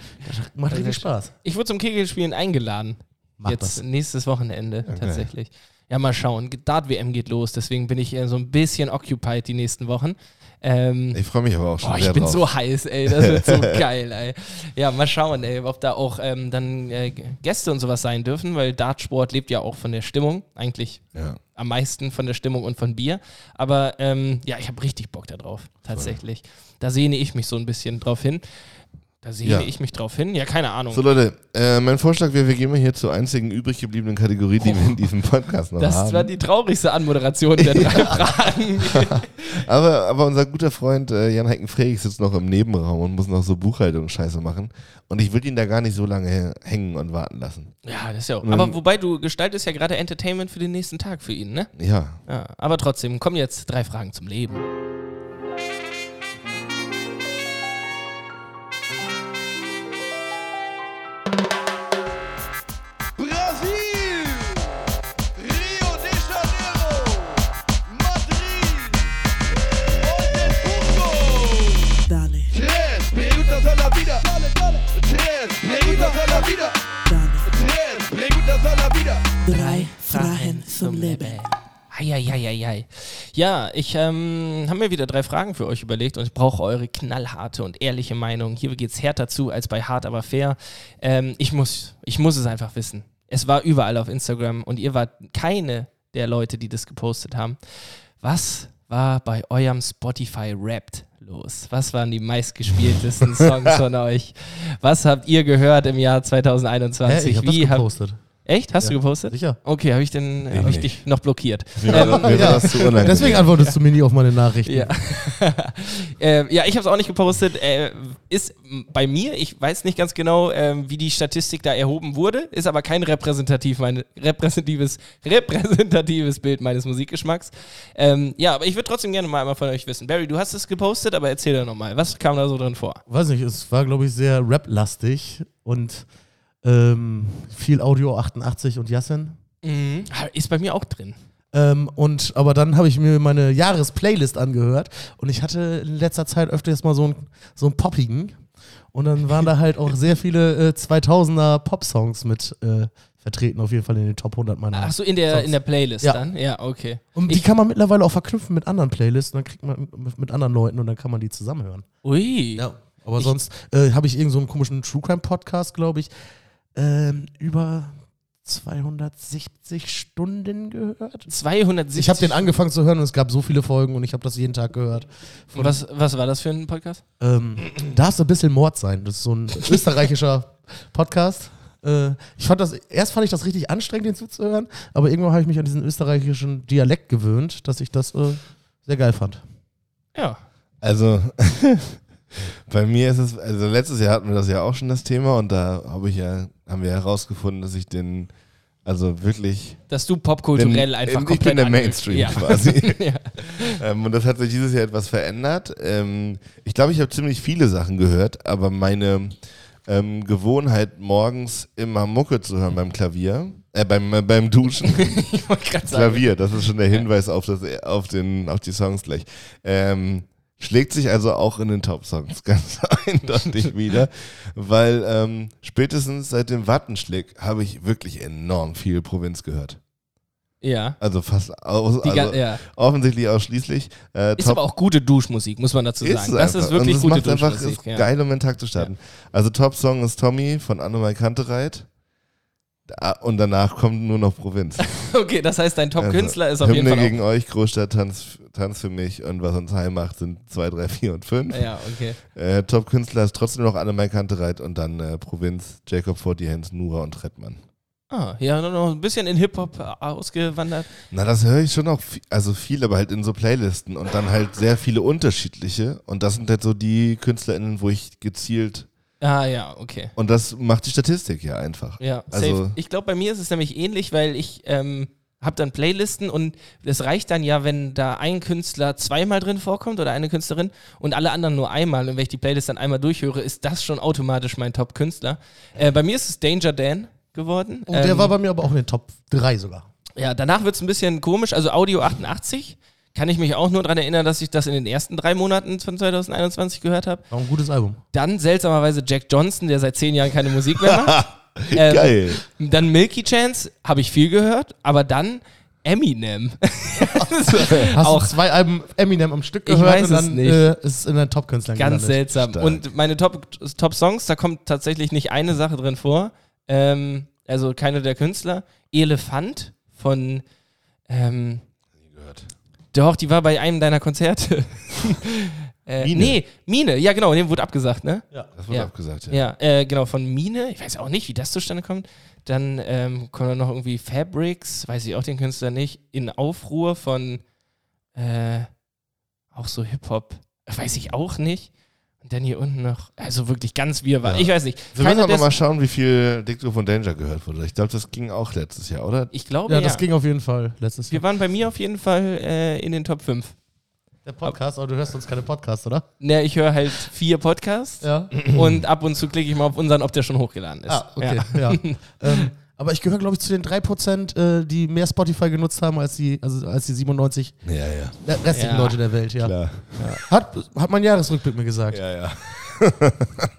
Macht richtig Spaß. Ich wurde zum Kegelspielen eingeladen. Macht Jetzt das. nächstes Wochenende tatsächlich. Ja, mal schauen. Dart-WM geht los, deswegen bin ich so ein bisschen occupied die nächsten Wochen. Ähm, Ich freue mich aber auch schon Boah, ich bin drauf. so heiß, ey. Das wird so [LAUGHS] geil, ey. Ja, mal schauen, ey, ob da auch ähm, dann äh, Gäste und sowas sein dürfen, weil Dartsport lebt ja auch von der Stimmung. Eigentlich ja. am meisten von der Stimmung und von Bier. Aber ähm, ja, ich habe richtig Bock darauf, tatsächlich. Da sehne ich mich so ein bisschen drauf hin. Da sehne Ja. ich mich drauf hin. Ja, keine Ahnung. So Leute, äh, mein Vorschlag wäre, wir gehen mal hier zur einzigen übrig gebliebenen Kategorie, die wir in diesem Podcast noch das haben. war die traurigste Anmoderation der drei Fragen. [LAUGHS] Aber, aber unser guter Freund äh, Jan Hecken-Freyig sitzt noch im Nebenraum und muss noch so Buchhaltungsscheiße machen. Und ich will ihn da gar nicht so lange hängen und warten lassen. ja, das ist ja auch. Und Aber wobei du gestaltest ja gerade Entertainment für den nächsten Tag für ihn, ne? Ja. Ja, aber trotzdem, kommen jetzt drei Fragen zum Leben. a la vida. Tres Drei Fragen zum Leben. Eieieiei. Ja, ich ähm, habe mir wieder drei Fragen für euch überlegt und ich brauche eure knallharte und ehrliche Meinung. Hier geht es härter zu als bei Hart, aber fair. Ähm, ich, muss, ich muss es einfach wissen. Es war überall auf Instagram und ihr wart keine der Leute, die das gepostet haben. Was war bei eurem Spotify-Rapped los? Was waren die meistgespieltesten Songs von [LAUGHS] euch? Was habt ihr gehört im Jahr 2021? Hä, ich hab Wie das gepostet. Echt? Hast Ja. du gepostet? Sicher. Okay, habe ich, denn- Ich hab ich dich noch blockiert. War Ja. Deswegen antwortest du mir nie auf meine Nachrichten. Ja, [LAUGHS] äh, ja ich habe es auch nicht gepostet. Äh, ist bei mir, ich weiß nicht ganz genau, ähm, wie die Statistik da erhoben wurde, ist aber kein repräsentativ meine, repräsentatives, [LAUGHS] repräsentatives Bild meines Musikgeschmacks. Ähm, ja, aber ich würde trotzdem gerne mal einmal von euch wissen. Barry, du hast es gepostet, aber erzähl doch nochmal. Was kam da so drin vor? Weiß nicht, es war, glaube ich, sehr rap-lastig und ähm, viel Audio 88 und Yassin. Mhm. Ist bei mir auch drin. Ähm, und aber dann habe ich mir meine Jahresplaylist angehört und ich hatte in letzter Zeit öfters mal so einen so einen poppigen und dann waren da halt auch sehr viele äh, 2000er Pop-Songs mit äh, vertreten, auf jeden Fall in den Top 100 meiner. Ach so, in der, Songs. in der Playlist Ja. dann? Ja, okay. und die ich- kann man mittlerweile auch verknüpfen mit anderen Playlists und dann kriegt man mit, mit anderen Leuten und dann kann man die zusammenhören. Ui. Aber Ich- sonst äh, habe ich irgendeinen so einen komischen True Crime Podcast, glaube ich, ähm, über 270 Stunden gehört. 270. Ich habe den angefangen zu hören und es gab so viele Folgen und ich habe das jeden Tag gehört. Und was, was war das für ein Podcast? Ähm, darf so ein bisschen Mord sein. Das ist so ein [LAUGHS] österreichischer Podcast. Äh, ich fand das, erst fand ich das richtig anstrengend, den zuzuhören, aber irgendwann habe ich mich an diesen österreichischen Dialekt gewöhnt, dass ich das äh, sehr geil fand. Ja. Also, [LAUGHS] bei mir ist es, also letztes Jahr hatten wir das ja auch schon das Thema und da habe ich ja, haben wir herausgefunden, dass ich den, also wirklich, Dass du popkulturell einfach ich komplett bin der Mainstream ja. quasi. [LAUGHS] ja. ähm, und das hat sich dieses Jahr etwas verändert. Ähm, ich glaube, ich habe ziemlich viele Sachen gehört, aber meine ähm, Gewohnheit, morgens immer Mucke zu hören beim Klavier, äh, beim, äh, beim Duschen, [LAUGHS] Ich. Klavier, das ist schon der Hinweis auf, das, auf, den, auf die Songs gleich. Ähm, schlägt sich also auch in den Top-Songs [LAUGHS] ganz eindeutig wieder, weil ähm, spätestens seit dem Wattenschlick habe ich wirklich enorm viel Provinz gehört. Ja. Also fast aus, also ga- ja. offensichtlich ausschließlich. Äh, Ist aber auch gute Duschmusik, muss man dazu sagen. das einfach. ist wirklich Und es gute macht einfach Duschmusik. ist Ja. geil, um den Tag zu starten. Also Top-Song ist Tommy von Annemai Kantereit. Und danach kommt nur noch Provinz. [LAUGHS] Okay, das heißt, dein Top-Künstler ist auf Also Hymne jeden Fall gegen euch, Großstadt, Tanz, Tanz für mich und was uns heim macht, sind 2, 3, 4 und 5. auch. Ja, okay. Äh, Top-Künstler ist trotzdem noch Annemai Kantereit und dann äh, Provinz, Jacob Fortiens, Nura und Trettmann. Ah, ja, noch- noch ein bisschen in Hip-Hop äh, ausgewandert. Na, das höre ich schon auch, viel, also viel, aber halt in so Playlisten und dann halt sehr viele unterschiedliche. Und das sind halt so die KünstlerInnen, wo ich gezielt. Ah, ja, okay. Und das macht die Statistik ja einfach. Ja, Also- safe. Ich glaube, bei mir ist es nämlich ähnlich, weil ich ähm, habe dann Playlisten und es reicht dann ja, wenn da ein Künstler zweimal drin vorkommt oder eine Künstlerin und alle anderen nur einmal. Und wenn ich die Playlist dann einmal durchhöre, ist das schon automatisch mein Top-Künstler. Äh, bei mir ist es Danger Dan geworden. Und der Ähm, war bei mir aber auch in den Top 3 sogar. Ja, danach wird es ein bisschen komisch. Also Audio 88 kann ich mich auch nur daran erinnern, dass ich das in den ersten drei Monaten von 2021 gehört habe. War ein gutes Album. Dann seltsamerweise Jack Johnson, der seit zehn Jahren keine Musik mehr macht. [LAUGHS] Ähm, Geil. Dann Milky Chance, habe ich viel gehört. Aber dann Eminem. [LAUGHS] Hast Auch- du zwei Alben Eminem am Stück Ich gehört weiß und es dann nicht. Äh, ist es in den Top-Künstlern Ganz gelandet. seltsam. Stark. Und meine Top, Top Songs, da kommt tatsächlich nicht eine Sache drin vor. Ähm, also keine der Künstler. Elefant von ähm. Doch, die war bei einem deiner Konzerte. [LAUGHS] äh, Mine. Nee, Mine, ja genau, dem wurde abgesagt, ne? Das wurde Ja. abgesagt, ja. Ja, äh, genau, von Mine. Ich weiß auch nicht, wie das zustande kommt. Dann ähm, kommt dann noch irgendwie Fabrics, weiß ich auch den Künstler nicht. In Aufruhr von äh, auch so Hip-Hop, weiß ich auch nicht. Und dann hier unten noch, also wirklich ganz wirrwarr. Ja. Ich weiß nicht. Wir müssen aber mal schauen, wie viel Dicto von Danger gehört wurde. Ich glaube, das ging auch letztes Jahr, oder? ich glaube, Ja, ja. das ging auf jeden Fall letztes Wir Jahr. waren bei mir auf jeden Fall äh, in den Top 5. Der Podcast, aber du hörst uns keine Podcasts, oder? Ne, ich höre halt vier Podcasts Ja. und ab und zu klicke ich mal auf unseren, ob der schon hochgeladen ist. Ah, okay. Ja. [LAUGHS] ähm, aber ich gehöre, glaube ich, zu den 3%, äh, die mehr Spotify genutzt haben als die, also als die 97 Ja, ja. restlichen Ja. Leute der Welt, ja. Klar. Hat, hat mein Jahresrückblick mir gesagt. Ja, ja. [LAUGHS]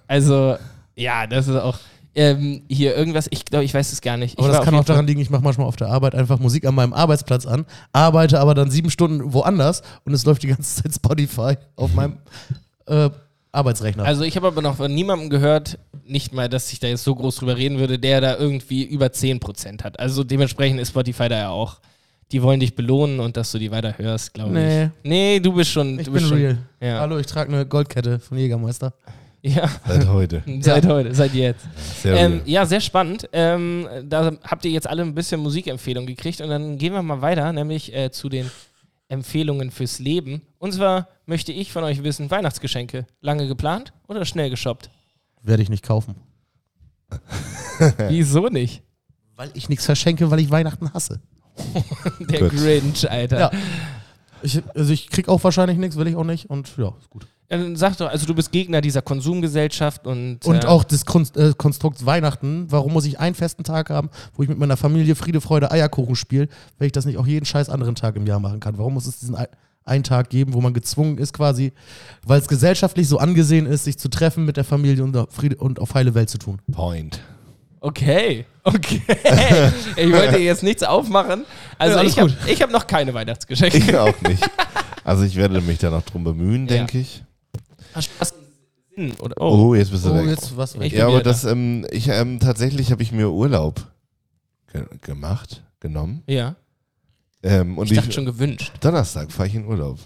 Also, ja, das ist auch. ähm, hier irgendwas, ich glaube, ich weiß es gar nicht. Aber ich das kann auch daran liegen, ich mache manchmal auf der Arbeit einfach Musik an meinem Arbeitsplatz an, arbeite aber dann sieben Stunden woanders und es läuft die ganze Zeit Spotify auf meinem äh, Arbeitsrechner. Also ich habe aber noch von niemandem gehört, nicht mal, dass ich da jetzt so groß drüber reden würde, der da irgendwie über 10% hat. Also dementsprechend ist Spotify da ja auch. Die wollen dich belohnen und dass du die weiter hörst, glaube Nee. ich. Nee, du bist schon. ich du bin bist schon, real. Ja. Hallo, ich trage eine Goldkette von Jägermeister. Ja, Seit heute. [LAUGHS] seit heute, seit jetzt. Sehr Ähm, real. ja, sehr spannend. Ähm, da habt ihr jetzt alle ein bisschen Musikempfehlung gekriegt und dann gehen wir mal weiter, nämlich äh, zu den Empfehlungen fürs Leben. Und zwar möchte ich von euch wissen, Weihnachtsgeschenke, lange geplant oder schnell geshoppt? Werde ich nicht kaufen. [LAUGHS] Wieso nicht? Weil ich nichts verschenke, weil ich Weihnachten hasse. [LAUGHS] Der Gut. Grinch, Alter. Ja. Ich, also ich krieg auch wahrscheinlich nichts, will ich auch nicht und ja, ist gut. Dann sag doch, also du bist Gegner dieser Konsumgesellschaft und. Und äh, auch des Konst äh, Konstrukts Weihnachten. Warum muss ich einen festen Tag haben, wo ich mit meiner Familie Friede, Freude, Eierkuchen spiele, wenn ich das nicht auch jeden scheiß anderen Tag im Jahr machen kann? Warum muss es diesen ein einen Tag geben, wo man gezwungen ist quasi, weil es gesellschaftlich so angesehen ist, sich zu treffen mit der Familie und auf, Friede und auf heile Welt zu tun? Point. Okay, okay. [LAUGHS] ich wollte jetzt nichts aufmachen. Also Ja, ich habe hab noch keine Weihnachtsgeschenke. Ich auch nicht. Also ich werde mich da noch drum bemühen, Ja. denke ich. Hast du? Oder, oh. Oh, jetzt bist du Oh, weg. jetzt was weg. Ich- ja, aber das, ähm, ich, ähm, tatsächlich habe ich mir Urlaub ge gemacht, genommen. Ja, Ähm, und ich dachte schon gewünscht. Donnerstag fahre ich in Urlaub.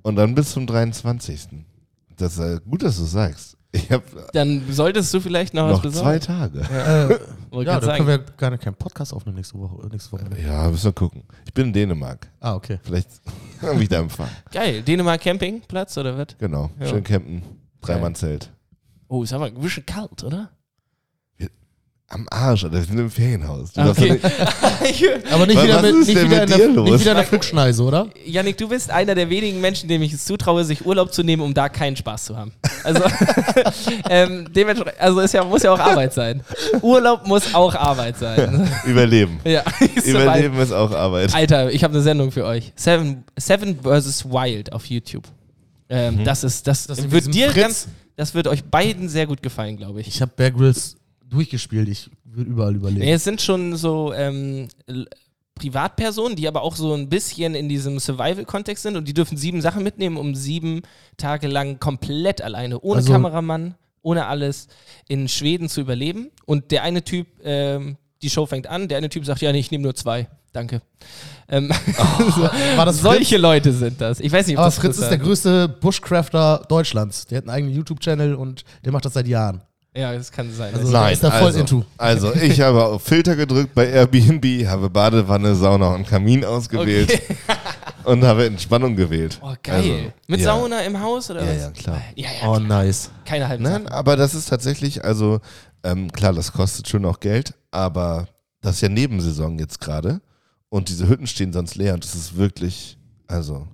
Und dann bis zum 23. Das ist äh, gut, dass du sagst. Ich habe Dann solltest du vielleicht noch, noch was zwei besorgen. Tage. Äh, Wollte ja, grad dann sagen. können wir gar nicht keinen Podcast aufnehmen nächste Woche. äh, Nächste Woche. Ja, müssen wir gucken. Ich bin in Dänemark. Ah, okay. Vielleicht [LAUGHS] habe ich da empfangen. Geil, Dänemark Campingplatz oder was? Genau. Ja. Schön campen. Dreimann-Zelt. Oh, ist aber ein bisschen kalt, oder? Am Arsch, Alter. Wir sind im Ferienhaus. Du okay. [LAUGHS] Aber nicht wieder, mit, nicht wieder, mit in der, nicht wieder in der Flugschneise, oder? Janik, du bist einer der wenigen Menschen, dem ich es zutraue, sich Urlaub zu nehmen, um da keinen Spaß zu haben. Also, [LAUGHS] ähm, dementsprechend, also es ja, muss ja auch Arbeit sein. Urlaub muss auch Arbeit sein. [LAUGHS] überleben. ja, [LAUGHS] ist so Überleben ist auch Arbeit. Alter, ich habe eine Sendung für euch. Seven, Seven vs. Wild auf YouTube. Ähm, Das ist, das, Das wird dir Fritz? ganz, das wird euch beiden sehr gut gefallen, glaube ich. Ich habe Bear Grylls durchgespielt. Ich würde überall überleben. Nee, es sind schon so ähm, Privatpersonen, die aber auch so ein bisschen in diesem Survival-Kontext sind und die dürfen sieben Sachen mitnehmen, um sieben Tage lang komplett alleine, ohne Also- Kameramann, ohne alles, in Schweden zu überleben. Und der eine Typ, ähm, die Show fängt an, der eine Typ sagt, ja, nee, ich nehme nur zwei. Danke. Ähm, [LAUGHS] War das solche Leute sind das. Ich weiß nicht, ob Aber das Fritz ist der größte Bushcrafter Deutschlands. Der hat einen eigenen YouTube-Channel und der macht das seit Jahren. Ja, das kann sein. Also- Nein, ist da voll also, into. also [LAUGHS] ich habe auf Filter gedrückt bei Airbnb, habe Badewanne, Sauna und Kamin ausgewählt Okay. [LAUGHS] und habe Entspannung gewählt. Oh, geil. Also, Mit ja. Sauna im Haus oder Ja, was? ja, klar. Ja, ja, Oh, nice. keine halben Nein, Sachen. aber das ist tatsächlich, also ähm, klar, das kostet schon auch Geld, aber das ist ja Nebensaison jetzt gerade und diese Hütten stehen sonst leer und das ist wirklich, also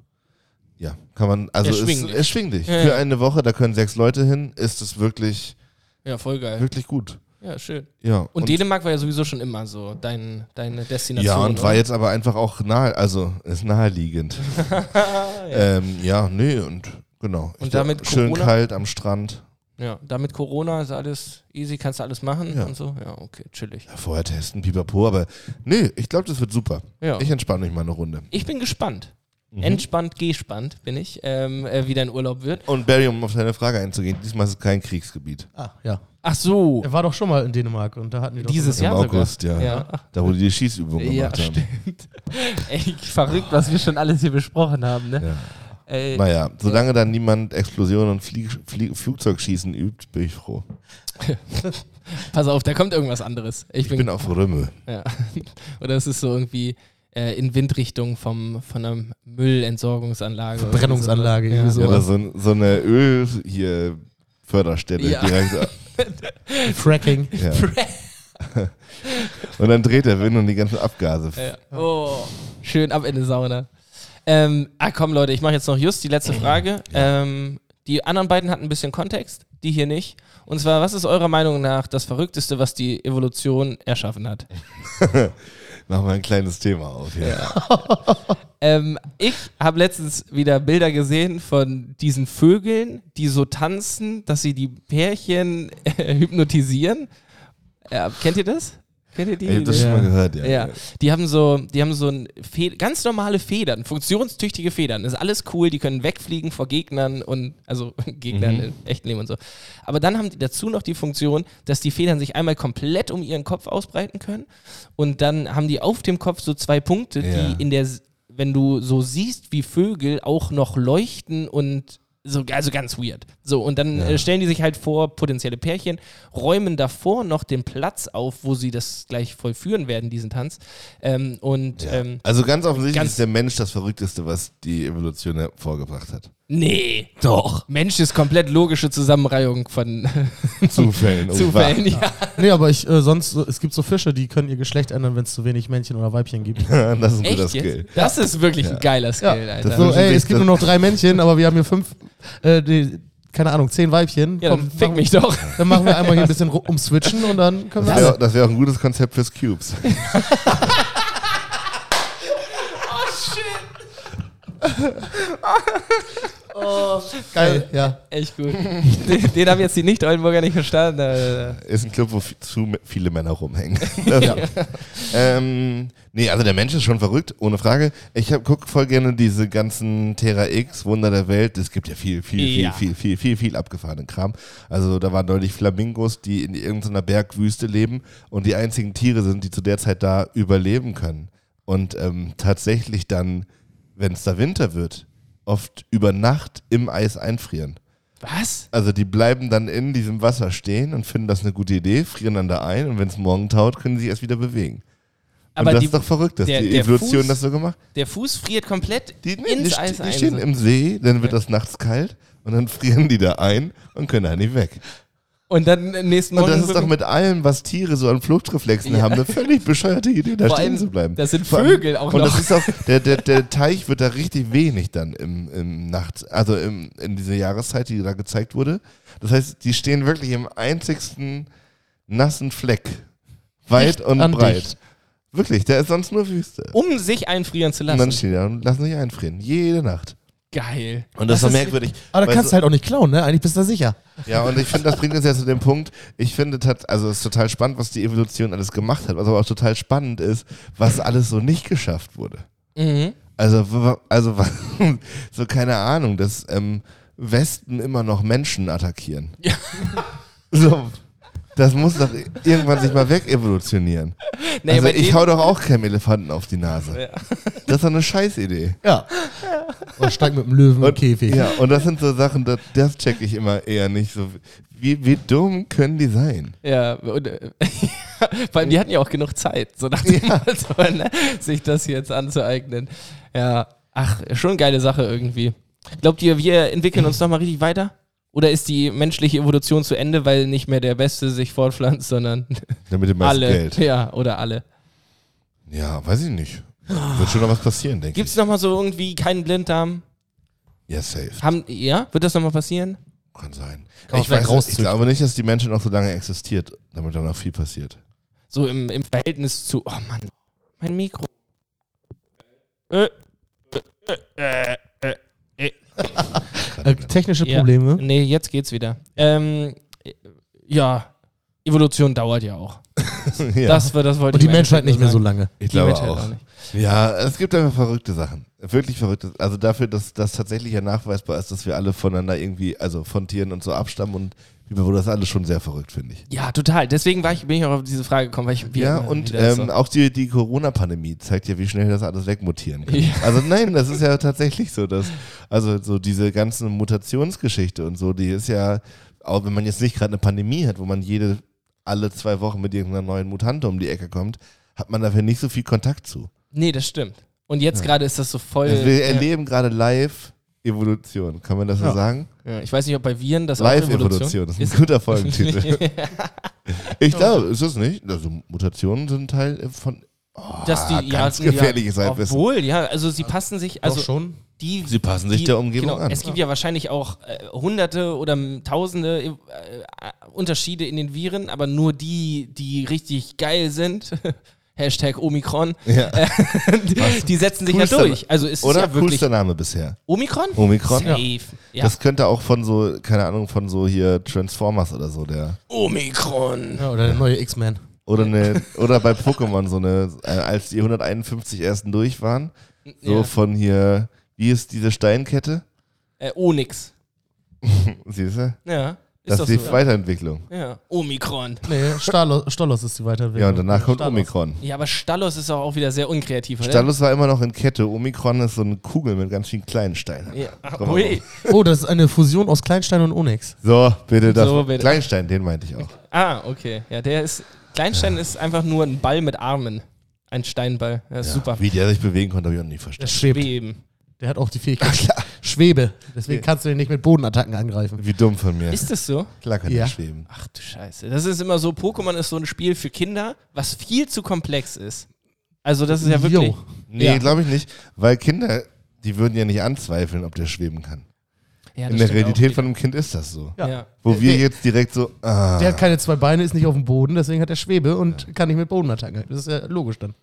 ja, kann man, also es Erschwinglich. ist erschwinglich. Ja, Für ja. eine Woche, da können sechs Leute hin, ist es wirklich, Ja, voll geil. wirklich gut. Ja, schön. Ja. Und, Dänemark war ja sowieso schon immer so dein, deine Destination. Ja, und war oder? jetzt aber einfach auch nahe, also ist naheliegend. [LAUGHS] ähm, ja, nee, und genau. Und Ich- damit schön Corona? kalt am Strand. Ja, damit Corona ist alles easy, kannst du alles machen Ja. und so. Ja, okay, chillig. Ja, vorher testen, pipapo, aber nee, ich glaube, das wird super. Ja. Ich entspanne mich mal eine Runde. Ich bin gespannt. Mhm. Entspannt, gespannt bin ich, ähm, äh, wie dein Urlaub wird. Und Barry, um auf deine Frage einzugehen, diesmal ist es kein Kriegsgebiet. Ah, ja. Ach so, Er war doch schon mal in Dänemark und da hatten die doch dieses Im Jahr August, sogar. ja. Ja, Da, wo die die Schießübungen ja gemacht haben. stimmt. [LAUGHS] Ey, verrückt, was wir schon alles hier besprochen haben, ne? Ja. Ey, Naja, solange dann niemand Explosionen und Flieg Flieg Flugzeugschießen übt, bin ich froh. [LAUGHS] pass auf, da kommt irgendwas anderes. Ich Ich bin, bin auf Rümmel. Ja. [LAUGHS] Oder es ist so irgendwie äh, in Windrichtung vom, von einer Müllentsorgungsanlage. oder Verbrennungsanlage, Ja. so. Ja, oder so, so eine Öl hier Förderstelle Ja. direkt. [LAUGHS] Fracking. Ja. [LAUGHS] und dann dreht der Wind und die ganzen Abgase. Ja. Oh, schön ab in die Sauna. Ähm, ah, komm, Leute, ich mache jetzt noch just die letzte Frage. Ähm, die anderen beiden hatten ein bisschen Kontext, die hier nicht. Und zwar, was ist eurer Meinung nach das Verrückteste, was die Evolution erschaffen hat? [LAUGHS] Machen wir ein kleines Thema auf. Ja. [LAUGHS] Ähm, ich habe letztens wieder Bilder gesehen von diesen Vögeln, die so tanzen, dass sie die Pärchen äh, hypnotisieren. Ja, kennt ihr das? Kennt ihr die? Ich hab das Ja. schon mal gehört, ja. Ja, die haben so, die haben so ein ganz normale Federn, funktionstüchtige Federn. Das ist alles cool, die können wegfliegen vor Gegnern und also [LAUGHS] Gegnern Mhm. im echten Leben und so. Aber dann haben die dazu noch die Funktion, dass die Federn sich einmal komplett um ihren Kopf ausbreiten können und dann haben die auf dem Kopf so zwei Punkte, Ja. die in der, wenn du so siehst, wie Vögel auch noch leuchten und so, also ganz weird. So, und dann Ja. äh, stellen die sich halt vor, potenzielle Pärchen, räumen davor noch den Platz auf, wo sie das gleich vollführen werden, diesen Tanz. Ähm, und Ja. ähm, also ganz offensichtlich ganz- ist der Mensch das Verrückteste, was die Evolution hervorgebracht hat. Nee, Doch. Mensch ist komplett logische Zusammenreihung von [LAUGHS] Zufällen. und Zufällen. Ja. Nee, aber ich, äh, sonst, äh, es gibt so Fische, die können ihr Geschlecht ändern, wenn es zu wenig Männchen oder Weibchen gibt. [LAUGHS] Das ist ein guter Echt Skill. jetzt? Das ist wirklich ein geiler Skill, Ja. Alter. So, ey, es gibt nur noch drei Männchen, aber wir haben hier fünf, äh, die, keine Ahnung, zehn Weibchen. ja, dann Komm, fick mich doch. [LAUGHS] Dann machen wir einmal hier ein bisschen umswitchen und dann können wir Das wäre wär auch ein gutes Konzept fürs Cubes. Geil, ja. Echt gut. den, den haben jetzt die Nicht-Oldenburger nicht verstanden. Ist ein Club, wo viel, zu viele Männer rumhängen. [LAUGHS] Das, ähm, nee, also der Mensch ist schon verrückt, ohne Frage. Ich gucke voll gerne diese ganzen Terra X, Wunder der Welt. Es gibt ja viel, viel, Ja. viel, viel, viel, viel, viel abgefahrenen Kram. Also da waren neulich Flamingos, die in irgendeiner Bergwüste leben und die einzigen Tiere sind, die zu der Zeit da überleben können. Und ähm, tatsächlich dann, wenn es da Winter wird, oft über Nacht im Eis einfrieren. was? Also die bleiben dann in diesem Wasser stehen und finden das eine gute Idee, frieren dann da ein und wenn es morgen taut, können sie erst wieder bewegen. Aber und das die, ist doch verrückt, dass der- die Evolution Fuß- das so gemacht der Fuß friert komplett Die, nee, ins die, Eis die ein. stehen so. im See, dann wird das nachts kalt und dann [LAUGHS] frieren die da ein und können da nicht weg. Und dann am nächsten Und Morgen. das ist doch mit allem, was Tiere so an Fluchtreflexen Ja. haben, eine völlig bescheuerte Idee, da Vor stehen allem, zu bleiben. das sind Vor allem- Vögel auch und noch. das ist auch, der, der, der Teich wird da richtig wenig dann im, im Nacht, also im, in dieser Jahreszeit, die da gezeigt wurde. Das heißt, die stehen wirklich im einzigsten nassen Fleck. Weit Dicht und breit. dicht. Wirklich, der ist sonst nur Wüste. um sich einfrieren zu Und dann lassen. stehen die da und lassen sich einfrieren. Jede Nacht. Geil. Und das, Das ist so merkwürdig. Aber da kannst du halt auch nicht klauen, ne? Eigentlich bist du da sicher. Ja, und ich finde, das bringt uns ja zu dem Punkt, ich finde, tat- also es ist total spannend, was die Evolution alles gemacht hat, was aber auch total spannend ist, was alles so nicht geschafft wurde. Mhm. Also, also [LAUGHS] so keine Ahnung, dass ähm, Westen immer noch Menschen attackieren. Ja. [LAUGHS] So, das muss doch irgendwann sich mal wegevolutionieren. Nee, also ich hau doch auch keinem Elefanten auf die Nase. Ja. Das ist doch eine Scheißidee. Ja. Und steig mit dem Löwen im Und, Käfig. ja, und das sind so Sachen, das, das check ich immer eher nicht. So, wie, wie dumm können die sein? Ja, und, äh, [LAUGHS] vor allem, die hatten ja auch genug Zeit, so nach dem Motto, ne, sich das jetzt anzueignen. Ja, ach, schon eine geile Sache irgendwie. Glaubt ihr, wir entwickeln uns nochmal richtig weiter? Oder ist die menschliche Evolution zu Ende, weil nicht mehr der Beste sich fortpflanzt, sondern Ja, mit dem meisten alle? Geld. Ja, oder alle. Ja, weiß ich nicht. Wird schon noch was passieren, denke Gibt ich. es nochmal so irgendwie keinen Blinddarm? Ja, safe. Haben, ja? Wird das nochmal passieren? Kann sein. Kann ich, weiß, ich rauszüchten. glaube nicht, dass die Menschen noch so lange existiert, damit da noch viel passiert. So im, im Verhältnis zu. Oh Mann, mein Mikro. Äh, äh, äh, äh, Äh, technische Ja. Probleme. Nee, jetzt geht's wieder. Ähm, ja, Evolution dauert ja auch. [LAUGHS] ja, Das, war- das wollte Und die Menschheit nicht mehr so lange. ich Die glaube Menschheit auch. nicht. Ja, es gibt einfach verrückte Sachen. Wirklich verrückte. Also dafür, dass das tatsächlich ja nachweisbar ist, dass wir alle voneinander irgendwie, also von Tieren und so abstammen und über das alles schon sehr verrückt, finde ich. Ja, total. Deswegen war ich, bin ich auch auf diese Frage gekommen, weil ich wie Ja, und ähm, auch die, die Corona-Pandemie zeigt ja, wie schnell das alles wegmutieren kann. Ja. Also nein, das ist ja tatsächlich so, dass, also so diese ganze Mutationsgeschichte und so, die ist ja, auch wenn man jetzt nicht gerade eine Pandemie hat, wo man jede, alle zwei Wochen mit irgendeiner neuen Mutante um die Ecke kommt, hat man dafür nicht so viel Kontakt zu. Nee, das stimmt. Und jetzt gerade ist das so voll. Also wir ja, erleben gerade live Evolution, kann man das so Ja. sagen? ja, ich weiß nicht, ob bei Viren das auch Live-Evolution, das ist ein guter Folgentitel. [LAUGHS] ich glaube, ist es nicht? Also Mutationen sind Teil von dass die, ja, ganz ja, gefährliches Halbwissen. Obwohl, ja, also sie passen sich, also Doch schon. Die Sie passen sich die, der Umgebung genau, an. Es gibt ja wahrscheinlich auch äh, hunderte oder tausende äh, äh, Unterschiede in den Viren, aber nur die, die richtig geil sind, [LAUGHS] Hashtag Omikron, Ja. [LAUGHS] die, die setzen sich Coolster- ja durch. Also ist Oder ja wirklich coolster Name bisher. Omikron? Omikron? Safe. Ja. Das könnte auch von so, keine Ahnung, von so hier Transformers oder so, der. Omikron. Ja, oder der neue X-Men. Oder eine, oder bei Pokémon so eine, äh, als die 151 ersten durch waren, so Ja. von hier, wie ist diese Steinkette? Äh, Onyx. [LAUGHS] Siehst du? Ja. Ist Das ist die so. Weiterentwicklung. Ja. Omikron. Nee, Stalos, Stolos ist die Weiterentwicklung. Ja, und danach kommt Stalos. Omikron. Ja, aber Stallos ist auch, auch wieder sehr unkreativ, oder? Stallus war immer noch in Kette. Omikron ist so eine Kugel mit ganz vielen kleinen Steinen. Ja. Ach. Oh, das ist eine Fusion aus Kleinstein und Onyx. So, bitte, das So, bitte. Kleinstein, den meinte ich auch. Ah, okay. Ja, der ist. Kleinstein ist einfach nur ein Ball mit Armen. Ein Steinball. Ja, super. Wie der sich bewegen konnte, habe ich auch nie verstanden. schwebt. Schweben. Der hat auch die Fähigkeit. Schwebe. Deswegen kannst du ihn nicht mit Bodenattacken angreifen. Wie dumm von mir. Ist das so? Klar kann Ja. der schweben. Ach du Scheiße. Das ist immer so, Pokémon ist so ein Spiel für Kinder, was viel zu komplex ist. Also das ist ja wirklich. Jo. Nee, Ja. glaube ich nicht. Weil Kinder, die würden ja nicht anzweifeln, ob der schweben kann. Ja, In der Realität auch von einem Kind ist das so. Ja. Wo wir Nee. jetzt direkt so, ah, Der hat keine zwei Beine, ist nicht auf dem Boden, deswegen hat er Schwebe und kann nicht mit Bodenattacken. angreifen. Das ist ja logisch dann.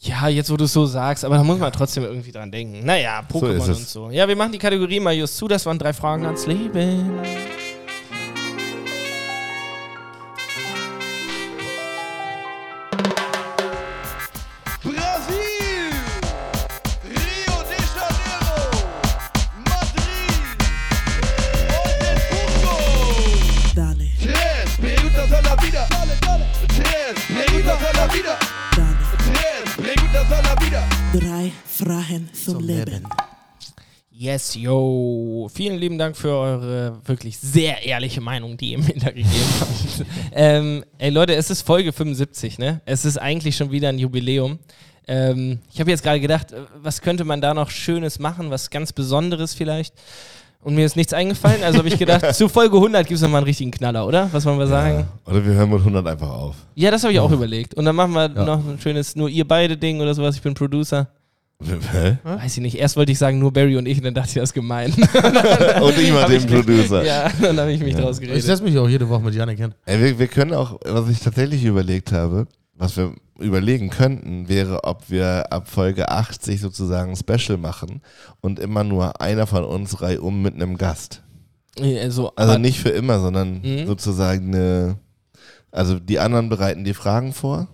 Ja, jetzt wo du es so sagst, aber da muss man trotzdem irgendwie dran denken. Naja, So Pokémon es. und so. Ja, wir machen die Kategorie mal just zu. Das waren drei Fragen ans Leben. Fragen zum, Leben. Yes, yo. Vielen lieben Dank für eure wirklich sehr ehrliche Meinung, die ihr mir da gegeben habt. [LAUGHS] ähm, ey Leute, es ist Folge 75, ne? Es ist eigentlich schon wieder ein Jubiläum. Ähm, ich habe jetzt gerade gedacht, äh, was könnte man da noch Schönes machen, was ganz Besonderes vielleicht? Und mir ist nichts eingefallen, also habe ich gedacht, [LAUGHS] zu Folge 100 gibt es nochmal einen richtigen Knaller, oder? Was wollen wir sagen? ja. Oder wir hören mit 100 einfach auf. Ja, das habe ich auch überlegt. Und dann machen wir Ja. noch ein schönes Nur ihr beide Ding oder sowas. Ich bin Producer. Hä? Weiß ich nicht. Erst wollte ich sagen, nur Barry und ich, und dann dachte ich, das ist gemein. [LAUGHS] [LAUGHS] Und ich mal den ich- Producer. ja, [LAUGHS] dann habe ich mich draus Ich geredet. setze mich auch jede Woche mit Janik hin. Ey, wir, wir können auch, was ich tatsächlich überlegt habe, was wir überlegen könnten, wäre, ob wir ab Folge 80 sozusagen ein Special machen und immer nur einer von uns reihum mit einem Gast. Also, Also nicht für immer, sondern Mhm. sozusagen eine, also die anderen bereiten die Fragen vor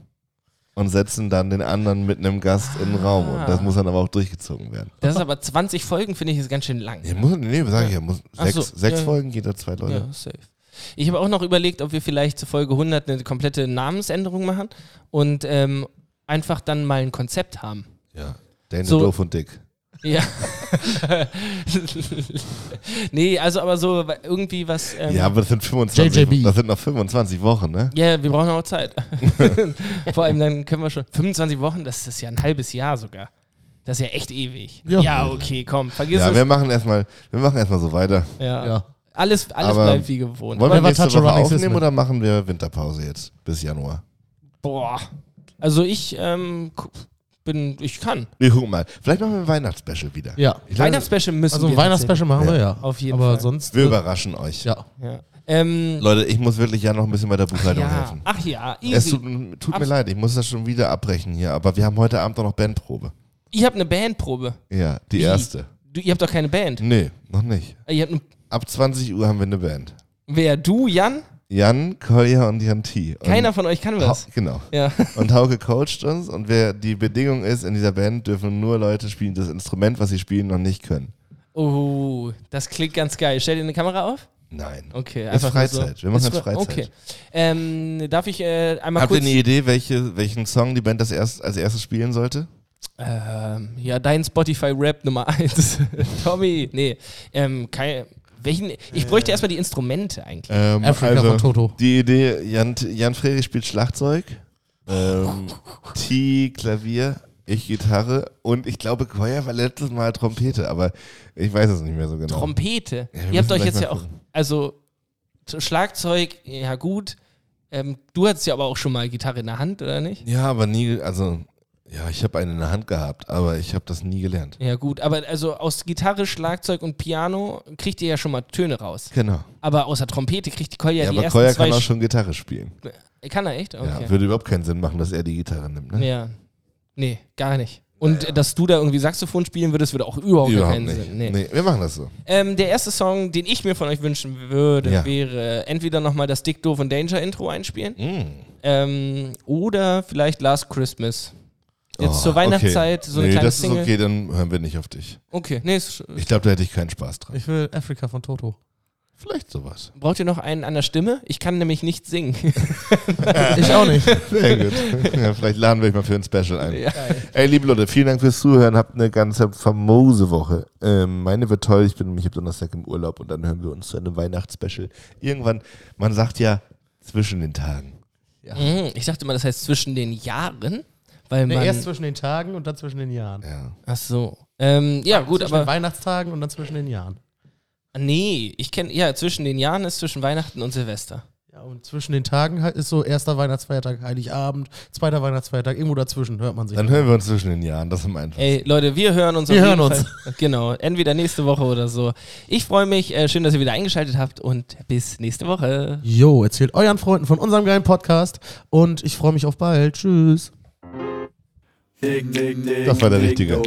und setzen dann den anderen mit einem Gast in den Raum. Und das Ah. muss dann aber auch durchgezogen werden. Das ist aber 20 Folgen, finde ich, ist ganz schön lang. Ja, muss, nee, sag ich ja, muss, Ach sechs, so, sechs ja. Folgen jeder zwei Leute. Ja, safe. Ich habe auch noch überlegt, ob wir vielleicht zur Folge 100 eine komplette Namensänderung machen und ähm, einfach dann mal ein Konzept haben. Ja. Dane, So- doof und dick. Ja. [LAUGHS] nee, also aber so irgendwie was. Ähm, Ja, aber das sind 25, JJB. das sind noch 25 Wochen, ne? Ja, wir brauchen auch Zeit. [LAUGHS] Vor allem dann können wir schon. 25 Wochen, das ist ja ein halbes Jahr sogar. Das ist ja echt ewig. Ja. Ja, okay, komm, vergiss Ja, wir es. machen erstmal, wir machen erstmal so weiter. Ja. Ja. Alles, alles Aber bleibt wie gewohnt. Wollen wir nächste touch Woche aufnehmen oder machen wir Winterpause jetzt bis Januar? Boah. Also ich ähm, bin, ich kann. Wir gucken mal. Vielleicht machen wir ein Weihnachtsspecial wieder. Ja. Ich glaube, Weihnachtsspecial müssen Also ein wir Weihnachtsspecial machen wir ja. Auf jeden Aber Fall. sonst. wir überraschen euch. Ja. Ja. Ähm, Leute, ich muss wirklich ja noch ein bisschen bei der Buchhaltung ja. helfen. Ach ja, Es easy. tut, tut mir leid, ich muss das schon wieder abbrechen hier, aber wir haben heute Abend auch noch Bandprobe. Ich habe eine Bandprobe. Ja, die Wie? erste. Du, ihr habt doch keine Band. Nee, noch nicht. Ihr habt eine, Ab 20 Uhr haben wir eine Band. wer? Du, Jan? Jan, Kolja und Jan T. Und Keiner von euch kann was. Genau. Ja. [LAUGHS] Und Hauke coacht uns und wer die Bedingung ist, in dieser Band dürfen nur Leute spielen, das Instrument, was sie spielen, noch nicht können. Oh, das klingt ganz geil. Stell dir eine Kamera auf? Nein. Okay, Ist einfach Freizeit. Nur so. Wir machen Ist jetzt Fre- Freizeit. Okay. Ähm, darf ich äh, einmal Habt ihr kurz... eine Idee, welche, welchen Song die Band das erst, als erstes spielen sollte? Ähm, ja, dein Spotify-Rap Nummer 1. [LAUGHS] Tommy, nee. Ähm, kein, welchen, ich bräuchte erstmal die Instrumente eigentlich. Ähm, Afrika von Toto. Die Idee, Jan, Jan Frerich spielt Schlagzeug, ähm, T Klavier, ich Gitarre und ich glaube, Koya war letztes Mal Trompete, aber ich weiß es nicht mehr so genau. Trompete. Ja, Ihr habt euch jetzt ja auch, also so Schlagzeug, ja gut. Ähm, du hattest ja aber auch schon mal Gitarre in der Hand, oder nicht? Ja, aber nie, also Ja, ich habe einen in der Hand gehabt, aber ich habe das nie gelernt. Ja, gut, aber also aus Gitarre, Schlagzeug und Piano kriegt ihr ja schon mal Töne raus. Genau. Aber außer Trompete kriegt die Kolja Ja, die aber ersten Koya zwei. kann auch Sch- schon Gitarre spielen. kann er echt? Okay. Ja, würde überhaupt keinen Sinn machen, dass er die Gitarre nimmt. Ne? Ja. Nee, gar nicht. Und äh, dass du da irgendwie Saxophon spielen würdest, würde auch überhaupt, Überhaupt keinen nicht. Sinn. Nee. Nee, wir machen das so. Ähm, der erste Song, den ich mir von euch wünschen würde, Ja. wäre entweder nochmal das Dick Doof und Danger Intro einspielen Mm. ähm, oder vielleicht Last Christmas. Jetzt Oh, zur Weihnachtszeit so eine nee, kleine das Single. ist okay, dann hören wir nicht auf dich. Okay, nee, ist, Ich glaube, da hätte ich keinen Spaß dran. Ich will Afrika von Toto. Vielleicht sowas. braucht ihr noch einen an der Stimme? Ich kann nämlich nicht singen. [LAUGHS] Ich auch nicht. [LAUGHS] Sehr gut. ja, vielleicht laden wir euch mal für ein Special ein. ja. Ey, liebe Leute, vielen Dank fürs Zuhören. Habt eine ganz famose Woche. Ähm, meine wird toll. Ich bin nämlich am Donnerstag im Urlaub und dann hören wir uns zu einem Weihnachtsspecial. Irgendwann, man sagt ja zwischen den Tagen. Mhm, ich dachte mal, das heißt zwischen den Jahren, weil Nee, man. erst zwischen den Tagen und dann zwischen den Jahren. Ja. Ach so. Ähm, ja, gut, zwischen aber. den Weihnachtstagen und dann zwischen den Jahren. Nee, ich kenne. Ja, zwischen den Jahren ist zwischen Weihnachten und Silvester. Ja, und zwischen den Tagen halt ist so erster Weihnachtsfeiertag, Heiligabend, zweiter Weihnachtsfeiertag, irgendwo dazwischen hört man sich. Dann hören wir uns zwischen den Jahren. Das ist am einfachsten. Ey, Leute, wir hören uns Wir auf hören jeden uns. Fall. Genau, entweder nächste Woche oder so. Ich freue mich. Äh, schön, dass ihr wieder eingeschaltet habt und bis nächste Woche. Jo, erzählt euren Freunden von unserem geilen Podcast und ich freue mich auf bald. Tschüss. Das war der Richtige.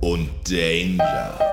Und Danger.